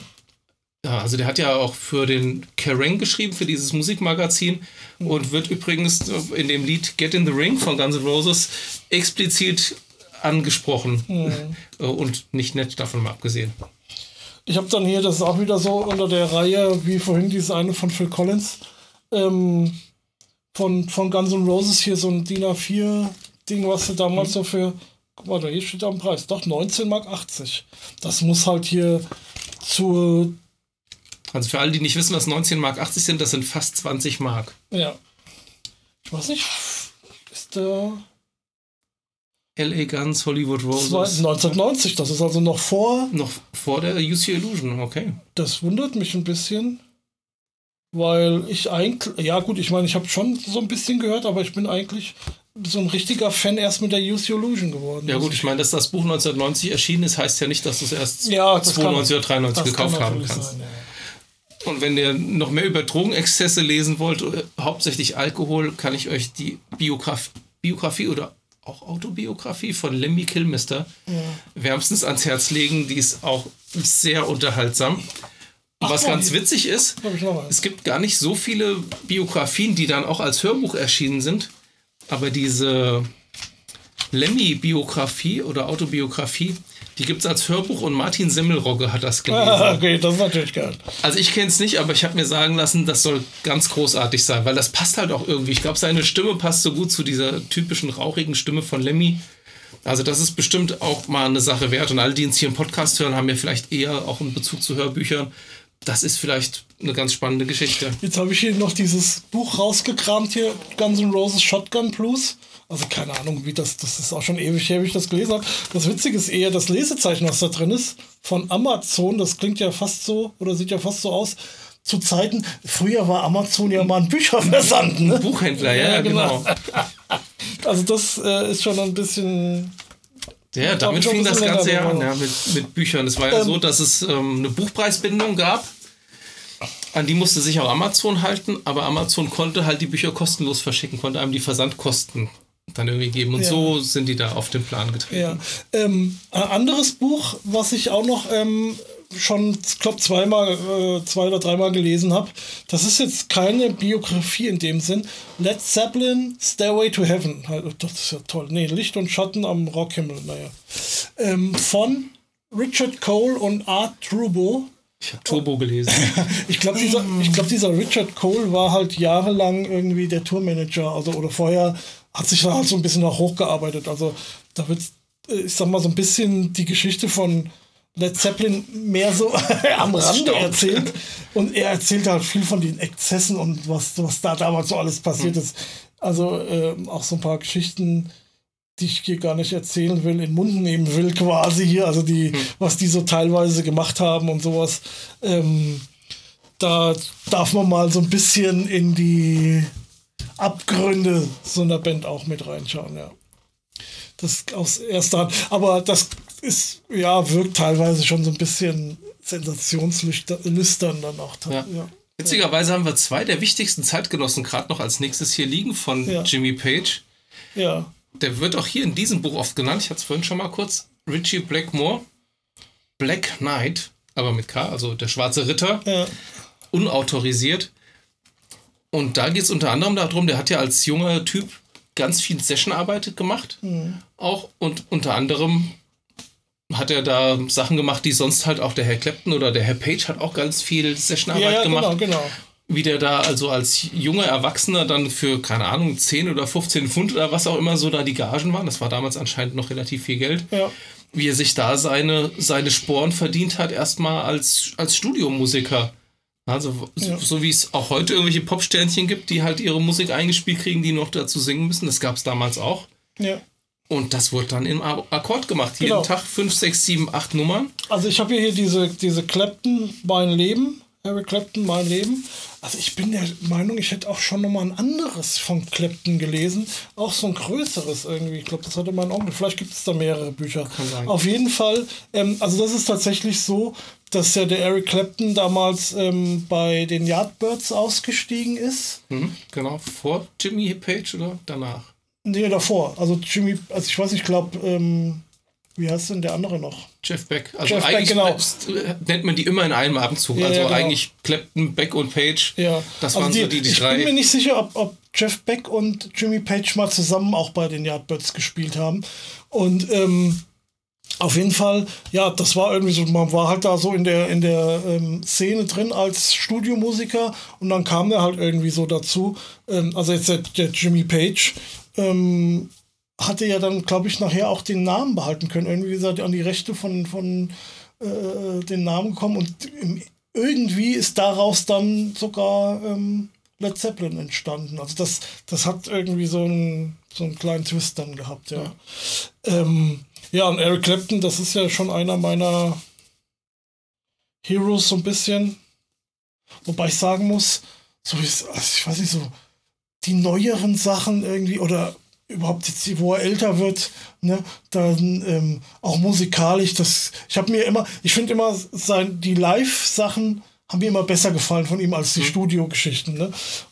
ja, also der hat ja auch für den Kerrang geschrieben, für dieses Musikmagazin und wird übrigens in dem Lied Get in the Ring von Guns N' Roses explizit angesprochen mhm. und nicht nett davon mal abgesehen. Ich habe dann hier, das ist auch wieder so unter der Reihe, wie vorhin dieses eine von Phil Collins, ähm, von, von Guns N' Roses hier so ein DIN A4-Ding, was sie damals mhm. so für, guck mal, da hier steht am Preis, doch 19,80 Mark. Das muss halt hier zur also für alle, die nicht wissen, was 19 Mark 80 sind, das sind fast 20 Mark. Ja. Ich weiß nicht, ist der. L.A. Guns, Hollywood Roses. 1990, das ist also noch vor. Noch vor der UC Illusion, okay. Das wundert mich ein bisschen. Weil ich eigentlich. Ja, gut, ich meine, ich habe schon so ein bisschen gehört, aber ich bin eigentlich so ein richtiger Fan erst mit der UC Illusion geworden. Ja, gut, ich meine, dass das Buch 1990 erschienen ist, heißt ja nicht, dass du es erst ja, 92 oder 93 gekauft haben kannst. Sein, ja. Und wenn ihr noch mehr über Drogenexzesse lesen wollt, äh, hauptsächlich Alkohol, kann ich euch die Biograf Biografie oder auch Autobiografie von Lemmy Kilmister ja. wärmstens ans Herz legen. Die ist auch sehr unterhaltsam. Ach, was ganz witzig ist, es gibt gar nicht so viele Biografien, die dann auch als Hörbuch erschienen sind. Aber diese Lemmy-Biografie oder Autobiografie, die gibt es als Hörbuch und Martin Semmelrogge hat das gelesen. Ah, okay, das ist natürlich geil. Also ich kenne es nicht, aber ich habe mir sagen lassen, das soll ganz großartig sein, weil das passt halt auch irgendwie. Ich glaube, seine Stimme passt so gut zu dieser typischen rauchigen Stimme von Lemmy. Also das ist bestimmt auch mal eine Sache wert. Und alle, die uns hier im Podcast hören, haben ja vielleicht eher auch einen Bezug zu Hörbüchern. Das ist vielleicht eine ganz spannende Geschichte. Jetzt habe ich hier noch dieses Buch rausgekramt hier, Guns N' Roses Shotgun Blues. Also keine Ahnung, wie das, das ist auch schon ewig her, wie ich das gelesen habe. Das Witzige ist eher das Lesezeichen, was da drin ist, von Amazon. Das klingt ja fast so oder sieht ja fast so aus. Zu Zeiten, früher war Amazon ja mal ein Bücherversand, ne? Buchhändler, ja, ja genau. genau. also das äh, ist schon ein bisschen ja, damit fing das Ganze ja an, ja, mit, mit Büchern. Es war ja ähm, so, dass es ähm, eine Buchpreisbindung gab. An die musste sich auch Amazon halten, aber Amazon konnte halt die Bücher kostenlos verschicken, konnte einem die Versandkosten dann irgendwie geben. Und ja. so sind die da auf den Plan getreten. Ja. Ähm, ein anderes Buch, was ich auch noch ähm, schon, ich glaube, zweimal, äh, zwei oder dreimal gelesen habe, das ist jetzt keine Biografie in dem Sinn. Led Zeppelin, Stairway to Heaven. Halt, das ist ja toll. Nee, Licht und Schatten am Rockhimmel, naja. Ähm, von Richard Cole und Art Trubo. Ich habe Turbo gelesen. ich glaube, dieser, glaub, dieser Richard Cole war halt jahrelang irgendwie der Tourmanager, also oder vorher hat sich da halt so ein bisschen noch hochgearbeitet. Also da wird, äh, ich sag mal, so ein bisschen die Geschichte von Led Zeppelin mehr so am Rande erzählt. Und er erzählt halt viel von den Exzessen und was, was da damals so alles passiert mhm. ist. Also äh, auch so ein paar Geschichten, die ich hier gar nicht erzählen will, in den Mund nehmen will, quasi hier. Also die, mhm. was die so teilweise gemacht haben und sowas. Ähm, da darf man mal so ein bisschen in die Abgründe so einer Band auch mit reinschauen, ja. Das aus erster Hand. Aber das ist, ja, wirkt teilweise schon so ein bisschen sensationslüstern dann auch. Ja. ja. Witzigerweise haben wir zwei der wichtigsten Zeitgenossen gerade noch als nächstes hier liegen von ja. Jimmy Page. Ja. Der wird auch hier in diesem Buch oft genannt. Ich hatte es vorhin schon mal kurz. Richie Blackmore. Black Knight, aber mit K, also der schwarze Ritter. Ja. Unautorisiert. Und da geht es unter anderem darum, der hat ja als junger Typ ganz viel Sessionarbeit gemacht. Mhm. Auch und unter anderem hat er da Sachen gemacht, die sonst halt auch der Herr Clapton oder der Herr Page hat auch ganz viel Sessionarbeit ja, ja, gemacht. Genau, genau. Wie der da also als junger Erwachsener dann für, keine Ahnung, 10 oder 15 Pfund oder was auch immer so da die Gagen waren, das war damals anscheinend noch relativ viel Geld, ja. wie er sich da seine, seine Sporen verdient hat, erstmal als, als Studiomusiker Also so, so wie es auch heute irgendwelche Popsternchen gibt, die halt ihre Musik eingespielt kriegen, die noch dazu singen müssen. Das gab es damals auch. Ja. Und das wurde dann im Akkord gemacht. Genau. Jeden Tag fünf, sechs, sieben, acht Nummern. Also ich habe hier diese, diese Clapton, mein Leben. Eric Clapton, mein Leben. Also ich bin der Meinung, ich hätte auch schon nochmal ein anderes von Clapton gelesen. Auch so ein größeres irgendwie. Ich glaube, das hatte mein Onkel. Vielleicht gibt es da mehrere Bücher. Kann sein. Auf jeden Fall, ähm, also das ist tatsächlich so, dass ja der Eric Clapton damals ähm, bei den Yardbirds ausgestiegen ist. Mhm, genau. Vor Jimmy Page oder danach? Nee, davor. Also Jimmy, also ich weiß nicht, ich glaube, ähm, wie heißt denn der andere noch? Jeff Beck. Also Jeff Beck, eigentlich genau. äh, nennt man die immer in einem Abendzug. Ja, also ja, genau. eigentlich Clapton, Beck und Page. Ja, Das also waren so die, die ich drei. bin mir nicht sicher, ob, ob Jeff Beck und Jimmy Page mal zusammen auch bei den Yardbirds gespielt haben. Und ähm, auf jeden Fall, ja, das war irgendwie so, man war halt da so in der, in der ähm, Szene drin als Studiomusiker und dann kam der halt irgendwie so dazu. Ähm, also jetzt der, der Jimmy Page ähm, hatte ja dann, glaube ich, nachher auch den Namen behalten können. Irgendwie er an die Rechte von, von äh, den Namen gekommen und irgendwie ist daraus dann sogar ähm, Led Zeppelin entstanden. Also das, das hat irgendwie so einen, so einen kleinen Twist dann gehabt, ja. Ja. Ähm, ja, und Eric Clapton, das ist ja schon einer meiner Heroes so ein bisschen. Wobei ich sagen muss, so ist, also ich weiß nicht, so die neueren Sachen irgendwie oder überhaupt jetzt, wo er älter wird, ne, dann ähm, auch musikalisch, das, ich habe mir immer, ich finde immer sein, die Live-Sachen haben mir immer besser gefallen von ihm als die Studiogeschichten, ne?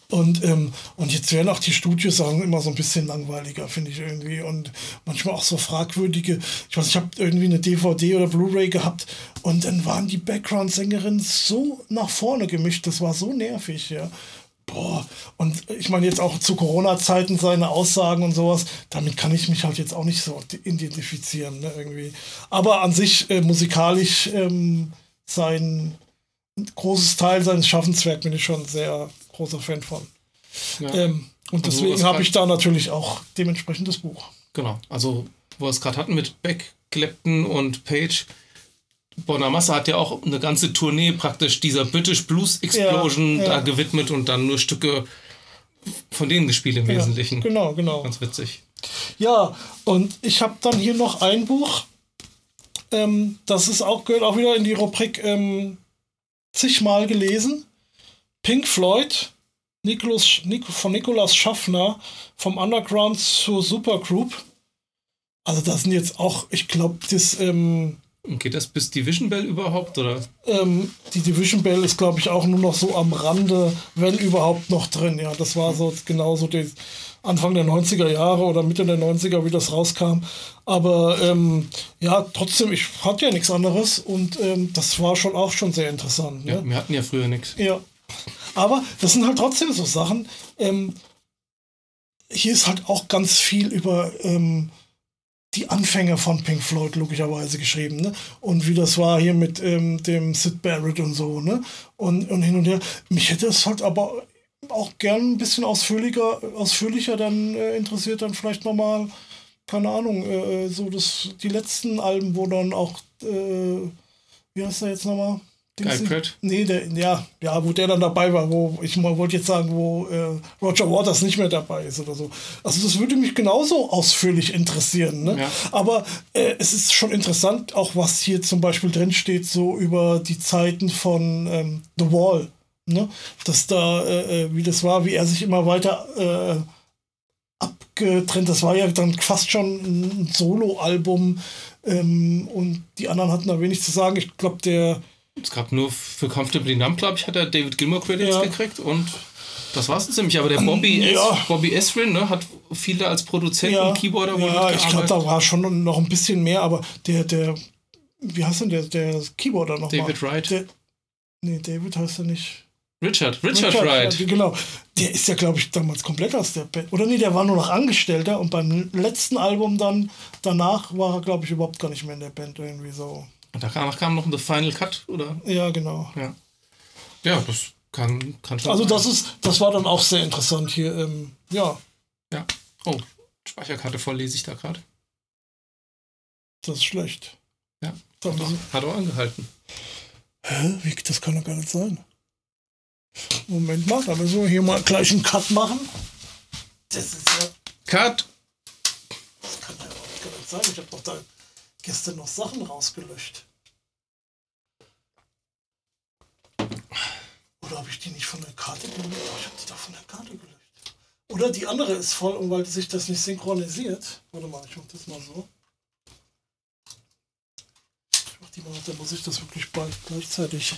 Und, ähm, und jetzt werden auch die Studiosachen immer so ein bisschen langweiliger, finde ich irgendwie. Und manchmal auch so fragwürdige. Ich weiß, ich habe irgendwie eine DVD oder Blu-ray gehabt und dann waren die Background-Sängerinnen so nach vorne gemischt. Das war so nervig, ja. Boah, und ich meine jetzt auch zu Corona-Zeiten seine Aussagen und sowas, damit kann ich mich halt jetzt auch nicht so identifizieren, ne, irgendwie. Aber an sich äh, musikalisch ähm, sein großes Teil seines Schaffenswerks bin ich schon ein sehr großer Fan von. Ja. Ähm, und Also, deswegen habe ich da natürlich auch dementsprechend das Buch. Genau. Also, wo wir es gerade hatten mit Beck, Clapton und Page. Bonamassa hat ja auch eine ganze Tournee praktisch dieser British Blues Explosion Ja, ja. da gewidmet und dann nur Stücke von denen gespielt im Wesentlichen. Genau, genau. Ganz witzig. Ja, und ich habe dann hier noch ein Buch. Ähm, das ist auch, gehört auch wieder in die Rubrik ähm, zigmal gelesen. Pink Floyd, Nicholas, Nic von Nikolaus Schaffner, vom Underground zur Supergroup. Also das sind jetzt auch, ich glaube, das ähm, geht das bis Division Bell überhaupt? Oder? ähm, die Division Bell ist, glaube ich, auch nur noch so am Rande, wenn überhaupt noch drin. Ja, das war so genauso die Anfang der 90er Jahre oder Mitte der 90er, wie das rauskam. Aber ähm, ja, trotzdem, ich hatte ja nichts anderes und ähm, das war schon auch schon sehr interessant. Ne? Ja, wir hatten ja früher nichts. Ja. Aber das sind halt trotzdem so Sachen. Ähm, hier ist halt auch ganz viel über ähm, die Anfänge von Pink Floyd logischerweise geschrieben, ne? Und wie das war hier mit ähm, dem Sid Barrett und so, ne? Und, und hin und her. Mich hätte es halt aber auch gern ein bisschen ausführlicher, ausführlicher dann äh, interessiert, dann vielleicht nochmal, keine Ahnung, äh, so das, die letzten Alben, wo dann auch, äh, wie heißt der jetzt nochmal? Pratt? Nee, der, ja, ja, wo der dann dabei war, wo ich mal wollte jetzt sagen, wo äh, Roger Waters nicht mehr dabei ist oder so. Also das würde mich genauso ausführlich interessieren. Ne? Ja. Aber äh, es ist schon interessant, auch was hier zum Beispiel drin steht, so über die Zeiten von ähm, The Wall. Ne? Dass da, äh, äh, wie das war, wie er sich immer weiter äh, abgetrennt. Das war ja dann fast schon ein Solo-Album ähm, und die anderen hatten da wenig zu sagen. Ich glaube, der Es gab nur für Comfortably Numb, glaube ich, hat er David Gilmour Credits Ja. gekriegt und das war's dann ziemlich. Aber der Bobby, Ja. Es, Bobby Esrin ne, hat viele als Produzent und Keyboarder wohl ja, ich glaube, da war schon noch ein bisschen mehr, aber der, der, wie heißt denn der, der Keyboarder nochmal? David Wright. Der, nee, David heißt er nicht. Richard, Richard, Wright. ja, Genau. Der ist ja, glaube ich, damals komplett aus der Band. Oder nee, der war nur noch Angestellter und beim letzten Album dann, danach war er, glaube ich, überhaupt gar nicht mehr in der Band irgendwie so. Und danach kam noch The Final Cut, oder? Ja, genau. Ja. Ja, das kann, kann schon Also sein. das ist, das war dann auch sehr interessant hier. Ähm, ja, Ja. Oh, Speicherkarte voll lese ich da gerade. das ist schlecht. Ja. Hat auch, hat auch angehalten. Hä? Wie, das kann doch gar nicht sein. Moment mal, da müssen wir hier mal gleich einen Cut machen. Das ist ja. Cut! Das kann ja gar nicht sein. Ich habe doch da gestern noch Sachen rausgelöscht. Oder habe ich die nicht von der Karte gelöscht? Ich habe die doch von der Karte gelöscht. Oder die andere ist voll, und weil sich das nicht synchronisiert. Warte mal, ich mach das mal so. Ich mach die mal, dann muss ich das wirklich bald gleichzeitig.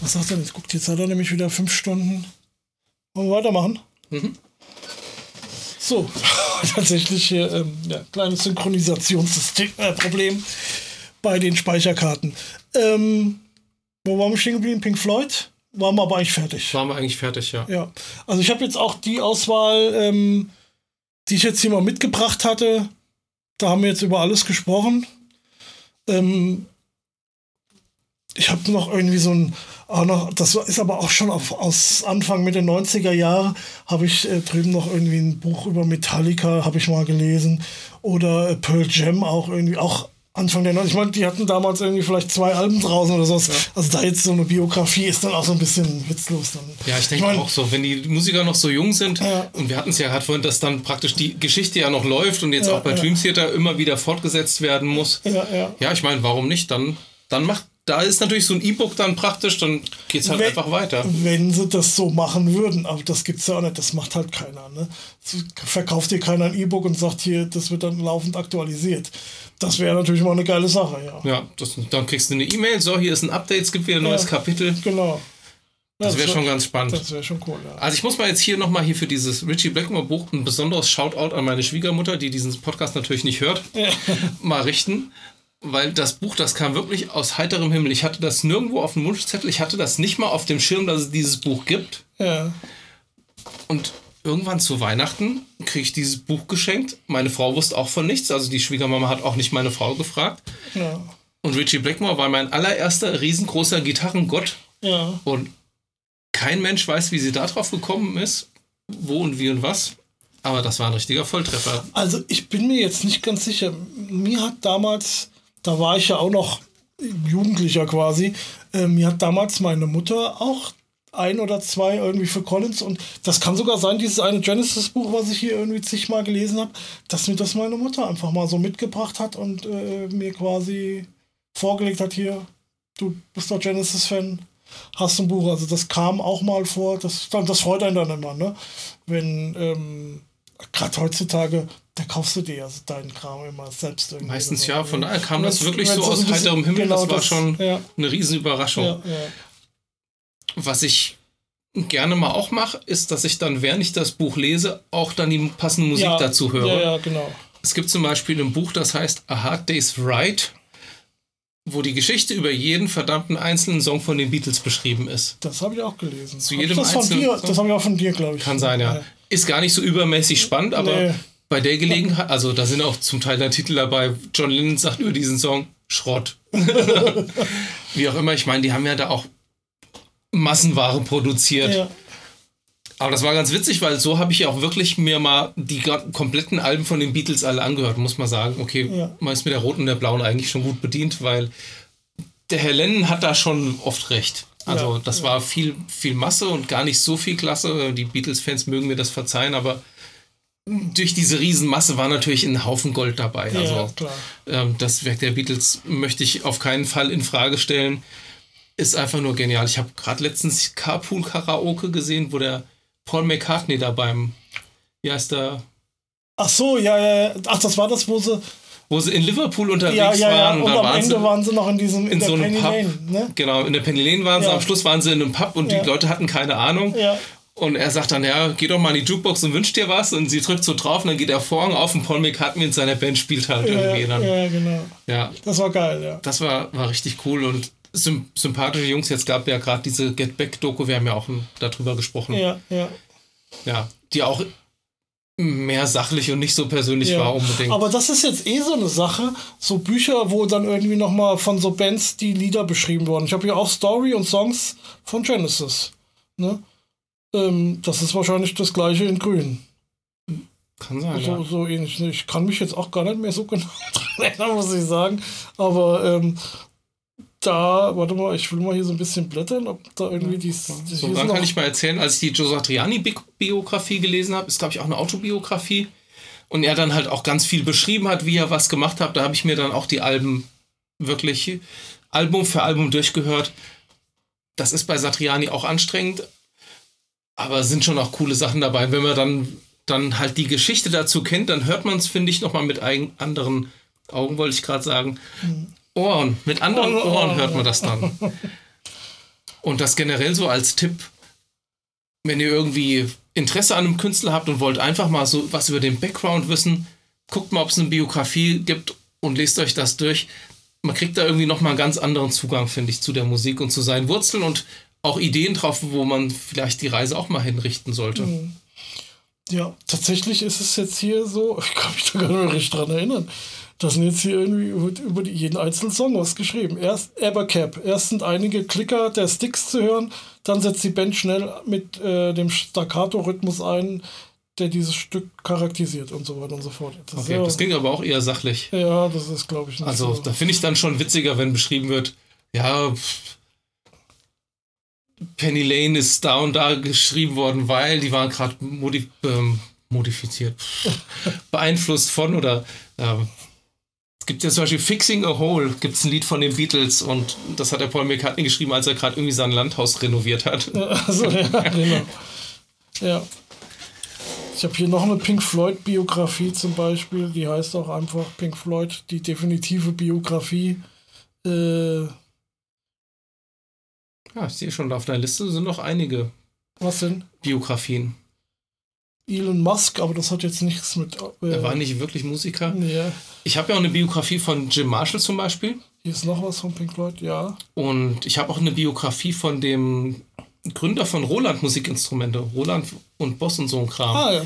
Was sagt er denn? Guckt, jetzt hat er nämlich wieder fünf Stunden. Wollen wir weitermachen? Mhm. So, tatsächlich hier ähm, ja, kleines Synchronisationsproblem bei den Speicherkarten. Ähm, wo waren wir stehen geblieben? Pink Floyd? Waren wir aber eigentlich fertig. Waren wir eigentlich fertig, ja. Ja, also ich habe jetzt auch die Auswahl, ähm, die ich jetzt hier mal mitgebracht hatte. Da haben wir jetzt über alles gesprochen. Ähm, ich habe noch irgendwie so ein, auch noch, das ist aber auch schon auf, aus Anfang Mitte 90er Jahre, habe ich äh, drüben noch irgendwie ein Buch über Metallica, habe ich mal gelesen. Oder äh, Pearl Jam auch irgendwie, auch Anfang der 90er. Ich meine, die hatten damals irgendwie vielleicht zwei Alben draußen oder sowas. Also da jetzt so eine Biografie ist dann auch so ein bisschen witzlos. Dann. Ja, ich denke mein- auch so, wenn die Musiker noch so jung sind, Ja. und wir hatten es ja gerade vorhin, dass dann praktisch die Geschichte ja noch läuft und jetzt Ja, auch bei ja. Dream Theater immer wieder fortgesetzt werden muss. Ja, ja. Ja, ich meine, warum nicht? Dann, dann macht, da ist natürlich so ein E-Book dann praktisch, dann geht es halt Wenn- einfach weiter. Wenn sie das so machen würden, aber das gibt's ja auch nicht, das macht halt keiner. Ne? Es Verkauft dir keiner ein E-Book und sagt hier, das wird dann laufend aktualisiert. Das wäre natürlich mal eine geile Sache, ja. Ja, das, dann kriegst du eine E-Mail, so, hier ist ein Update, es gibt wieder ein neues Ja. Kapitel. Genau. Das wäre wär- schon ganz spannend. Das wäre schon cool, ja. Also ich muss mal jetzt hier nochmal hier für dieses Richie Blackmore Buch ein besonderes Shoutout an meine Schwiegermutter, die diesen Podcast natürlich nicht hört, mal richten. Weil das Buch, das kam wirklich aus heiterem Himmel. Ich hatte das nirgendwo auf dem Wunschzettel. Ich hatte das nicht mal auf dem Schirm, dass es dieses Buch gibt. Ja. Und irgendwann zu Weihnachten kriege ich dieses Buch geschenkt. Meine Frau wusste auch von nichts. Also die Schwiegermama hat auch nicht meine Frau gefragt. Ja. Und Richie Blackmore war mein allererster riesengroßer Gitarrengott. Ja. Und kein Mensch weiß, wie sie da drauf gekommen ist, wo und wie und was. Aber das war ein richtiger Volltreffer. Also ich bin mir jetzt nicht ganz sicher. Mir hat damals, da war ich ja auch noch Jugendlicher quasi, äh, mir hat damals meine Mutter auch ein oder zwei irgendwie für Collins und das kann sogar sein, dieses eine Genesis-Buch, was ich hier irgendwie zigmal gelesen habe, dass mir das meine Mutter einfach mal so mitgebracht hat und äh, mir quasi vorgelegt hat, hier, du bist doch Genesis-Fan, hast ein Buch. Also das kam auch mal vor, das, das freut einen dann immer, ne? Wenn, ähm, gerade heutzutage, da kaufst du dir also deinen Kram immer selbst irgendwie. Meistens so, ja, von daher kam das Wenn's- wirklich so aus heiterem Himmel. genau das war schon Ja, eine Riesenüberraschung. ja, ja. Was ich gerne mal auch mache, ist, dass ich dann, während ich das Buch lese, auch dann die passende Musik dazu höre. Ja, ja, genau. Es gibt zum Beispiel ein Buch, das heißt A Hard Day's Ride, wo die Geschichte über jeden verdammten einzelnen Song von den Beatles beschrieben ist. Das habe ich auch gelesen. Zu Hab jedem das einzelnen dir, das habe ich auch von dir, glaube ich. Kann sein, ja. Ist gar nicht so übermäßig spannend, aber Nee. Bei der Gelegenheit, also da sind auch zum Teil der Titel dabei. John Lennon sagt über diesen Song Schrott. Wie auch immer, ich meine, die haben ja da auch Massenware produziert. Ja, Aber das war ganz witzig, weil so habe ich ja auch wirklich mir mal die kompletten Alben von den Beatles alle angehört. Muss man sagen, okay, Ja. man ist mit der roten und der blauen eigentlich schon gut bedient, weil der Herr Lennon hat da schon oft recht. Also Ja, das war viel, viel Masse und gar nicht so viel Klasse. Die Beatles-Fans mögen mir das verzeihen, aber durch diese Riesenmasse war natürlich ein Haufen Gold dabei. ja, also ähm, das Werk der Beatles möchte ich auf keinen Fall in Frage stellen. Ist einfach nur genial. Ich habe gerade letztens Carpool Karaoke gesehen, wo der Paul McCartney da beim, wie heißt der, Ach so, ja, ja, ja. Ach, das war das, wo sie. wo sie in Liverpool unterwegs Ja, ja, ja. waren. Und da am Ende sie, waren sie noch in diesem in, in so einem Penny Pub. Lane, ne? Genau, in der Penny Lane waren sie. Ja. Am Schluss waren sie in einem Pub und Ja. die Leute hatten keine Ahnung. Ja. Und er sagt dann, ja, geh doch mal in die Jukebox und wünsch dir was. Und sie drückt so drauf und dann geht der Vorhang auf und Paul McCartney mit seiner Band spielt halt Ja, irgendwie. Dann, ja, genau. ja, Das war geil, ja. das war, war richtig cool und sym sympathische Jungs. Jetzt gab ja gerade diese Get Back-Doku, wir haben ja auch darüber gesprochen. Ja, ja. Ja, die auch mehr sachlich und nicht so persönlich ja. war unbedingt. Aber das ist jetzt eh so eine Sache, so Bücher, wo dann irgendwie nochmal von so Bands die Lieder beschrieben wurden. Ich habe hier auch Story und Songs von Genesis. Ne? Ähm, das ist wahrscheinlich das gleiche in Grün. Kann sein, So, ja. so ähnlich. Ich kann mich jetzt auch gar nicht mehr so genau dran erinnern, muss ich sagen. Aber ähm, da, warte mal, ich will mal hier so ein bisschen blättern, ob da irgendwie die. die So, dann kann ich mal erzählen, als ich die Joe Satriani-Biografie gelesen habe, ist, glaube ich, auch eine Autobiografie. Und er dann halt auch ganz viel beschrieben hat, wie er was gemacht hat. Da habe ich mir dann auch die Alben wirklich Album für Album durchgehört. Das ist bei Satriani auch anstrengend, aber es sind schon auch coole Sachen dabei. Wenn man dann, dann halt die Geschichte dazu kennt, dann hört man es, finde ich, nochmal mit ein, anderen Augen, wollte ich gerade sagen. Ohren, mit anderen Ohren hört man das dann. Und das generell so als Tipp, wenn ihr irgendwie Interesse an einem Künstler habt und wollt einfach mal so was über den Background wissen, guckt mal, ob es eine Biografie gibt und lest euch das durch. Man kriegt da irgendwie nochmal einen ganz anderen Zugang, finde ich, zu der Musik und zu seinen Wurzeln und auch Ideen drauf, wo man vielleicht die Reise auch mal hinrichten sollte. Ja, tatsächlich ist es jetzt hier so, ich kann mich da gar nicht mehr richtig dran erinnern. Da sind jetzt hier irgendwie über, die, jeden einzelnen Song was geschrieben. Erst Abercap. Erst sind einige Klicker der Sticks zu hören, dann setzt die Band schnell mit äh, dem Staccato-Rhythmus ein, der dieses Stück charakterisiert und so weiter und so fort. Das Okay, ja, das ging aber auch eher sachlich. ja, das ist, glaube ich, nicht Also, so. da finde ich dann schon witziger, wenn beschrieben wird, ja, pff, Penny Lane ist da und da geschrieben worden, weil die waren gerade modif ähm, modifiziert, beeinflusst von oder ähm, es gibt ja zum Beispiel Fixing a Hole, gibt es ein Lied von den Beatles und das hat der Paul McCartney geschrieben, als er gerade irgendwie sein Landhaus renoviert hat. Also, ja, genau. Ja. Ich habe hier noch eine Pink Floyd-Biografie zum Beispiel, die heißt auch einfach Pink Floyd, die definitive Biografie. Äh, Ja, ich sehe schon, auf deiner Liste sind noch einige was denn? Biografien. Elon Musk, aber das hat jetzt nichts mit. Äh, Er war nicht wirklich Musiker. ja. Ich habe ja auch eine Biografie von Jim Marshall zum Beispiel. Hier ist noch was von Pink Floyd, ja. Und ich habe auch eine Biografie von dem Gründer von Roland Musikinstrumente. Roland und Boss und so ein Kram. Ah, ja.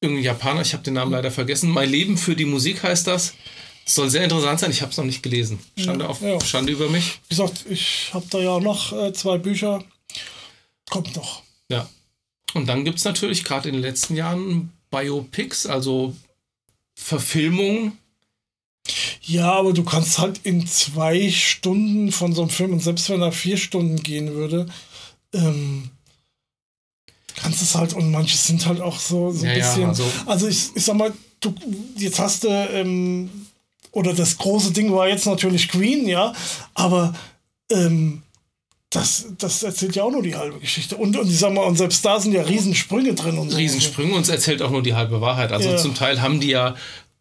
Irgendein Japaner, ich habe den Namen leider vergessen. Mein Leben für die Musik heißt das. Soll sehr interessant sein, ich habe es noch nicht gelesen. Schande, Ja, auf, ja. Schande über mich. Wie gesagt, ich habe da ja noch äh, zwei Bücher. Kommt noch. Ja. Und dann gibt es natürlich gerade in den letzten Jahren Biopics, also Verfilmungen. Ja, aber du kannst halt in zwei Stunden von so einem Film, und selbst wenn er vier Stunden gehen würde, ähm, kannst es halt, und manche sind halt auch so, so ein Ja, bisschen. also- also, ich, ich sag mal, du, jetzt hast du, ähm, oder das große Ding war jetzt natürlich Queen, ja, aber ähm, das, das erzählt ja auch nur die halbe Geschichte. Und, und ich sag mal, und selbst da sind ja Riesensprünge drin und so. Riesensprünge und es erzählt auch nur die halbe Wahrheit. Also Ja. zum Teil haben die ja,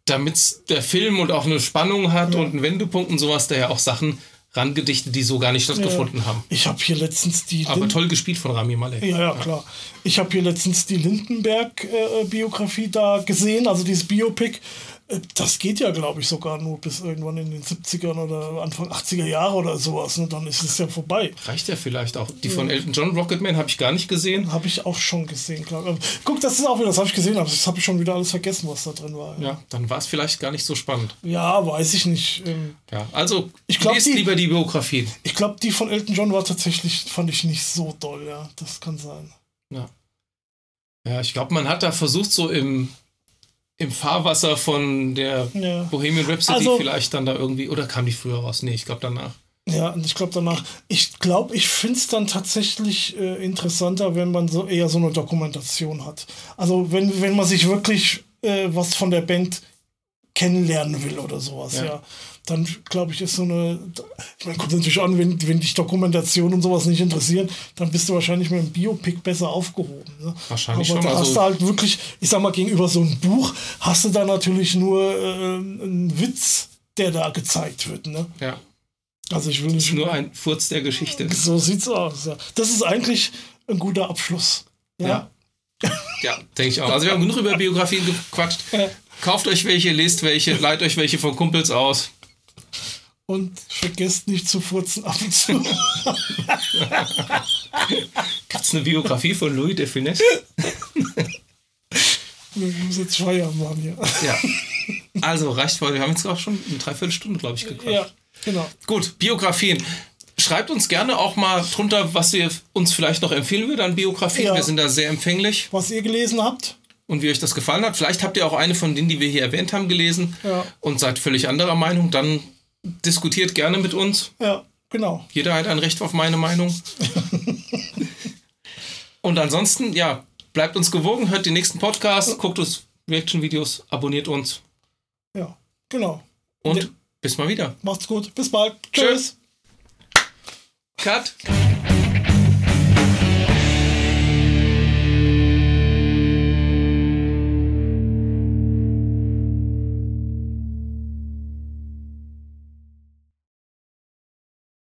damit der Film und auch eine Spannung hat und einen Wendepunkt und sowas, da ja auch Sachen rangedichtet, die so gar nicht stattgefunden haben. Ich habe hier letztens die. Aber Lind- toll gespielt von Rami Malek. Ja, ja, klar. Ich habe hier letztens die Lindenberg-Biografie da gesehen, also dieses Biopic. Äh, Das geht ja, glaube ich, sogar nur bis irgendwann in den 70ern oder Anfang 80er Jahre oder sowas. Und dann ist es ja vorbei. Reicht ja vielleicht auch. Die von Elton John, Rocketman, habe ich gar nicht gesehen. Habe ich auch schon gesehen, glaube ich. Guck, das ist auch wieder, das habe ich gesehen, aber das habe ich schon wieder alles vergessen, was da drin war. Ja, dann war es vielleicht gar nicht so spannend. Ja, weiß ich nicht. Ähm, Ja, also Ich glaub, lest die- lieber die Biografie. Ich glaube, die von Elton John war tatsächlich, fand ich nicht so doll, ja. Das kann sein. Ja, ja ich glaube, man hat da versucht, so im, im Fahrwasser von der Ja. Bohemian Rhapsody Also- vielleicht dann da irgendwie, oder kam die früher raus? Nee, ich glaube danach. Ja, und ich glaube danach, ich glaube, ich finde es dann tatsächlich äh, interessanter, wenn man so eher so eine Dokumentation hat. Also wenn, wenn man sich wirklich äh, was von der Band kennenlernen will oder sowas, ja. Ja. Dann glaube ich, ist so eine. Ich meine, kommt natürlich an, wenn, wenn dich Dokumentation und sowas nicht interessieren, dann bist du wahrscheinlich mit einem Biopic besser aufgehoben. Ne? Wahrscheinlich Aber schon, da also- hast du halt wirklich, ich sag mal, gegenüber so einem Buch hast du da natürlich nur äh, einen Witz, der da gezeigt wird. Ne? Ja, Also ich will ist nicht nur ein Furz der Geschichte. so sieht's aus, ja. Das ist eigentlich ein guter Abschluss. Ja. Ja. Ja, denke ich auch. Also wir haben genug über Biografien gequatscht. Kauft euch welche, lest welche, leiht euch welche von Kumpels aus. Und vergesst nicht zu furzen ab und zu. Gibt es eine Biografie von Louis de Funès? Wir müssen jetzt Feierabend machen hier. Ja. Also reicht voll. Wir haben jetzt auch schon eine Dreiviertelstunde, glaube ich, gequatscht. Ja, genau. Gut, Biografien. Schreibt uns gerne auch mal drunter, was ihr uns vielleicht noch empfehlen würdet an Biografien. Ja. Wir sind da sehr empfänglich Was ihr gelesen habt, und wie euch das gefallen hat. Vielleicht habt ihr auch eine von denen, die wir hier erwähnt haben, gelesen Ja. und seid völlig anderer Meinung. Dann diskutiert gerne mit uns. ja, Genau. Jeder hat ein Recht auf meine Meinung. Und ansonsten, ja, bleibt uns gewogen, hört den nächsten Podcast, guckt uns Reaction-Videos, abonniert uns Ja, genau. und Ja. bis mal wieder. Macht's gut. Bis bald. Tschüss. Tschüss. Cut.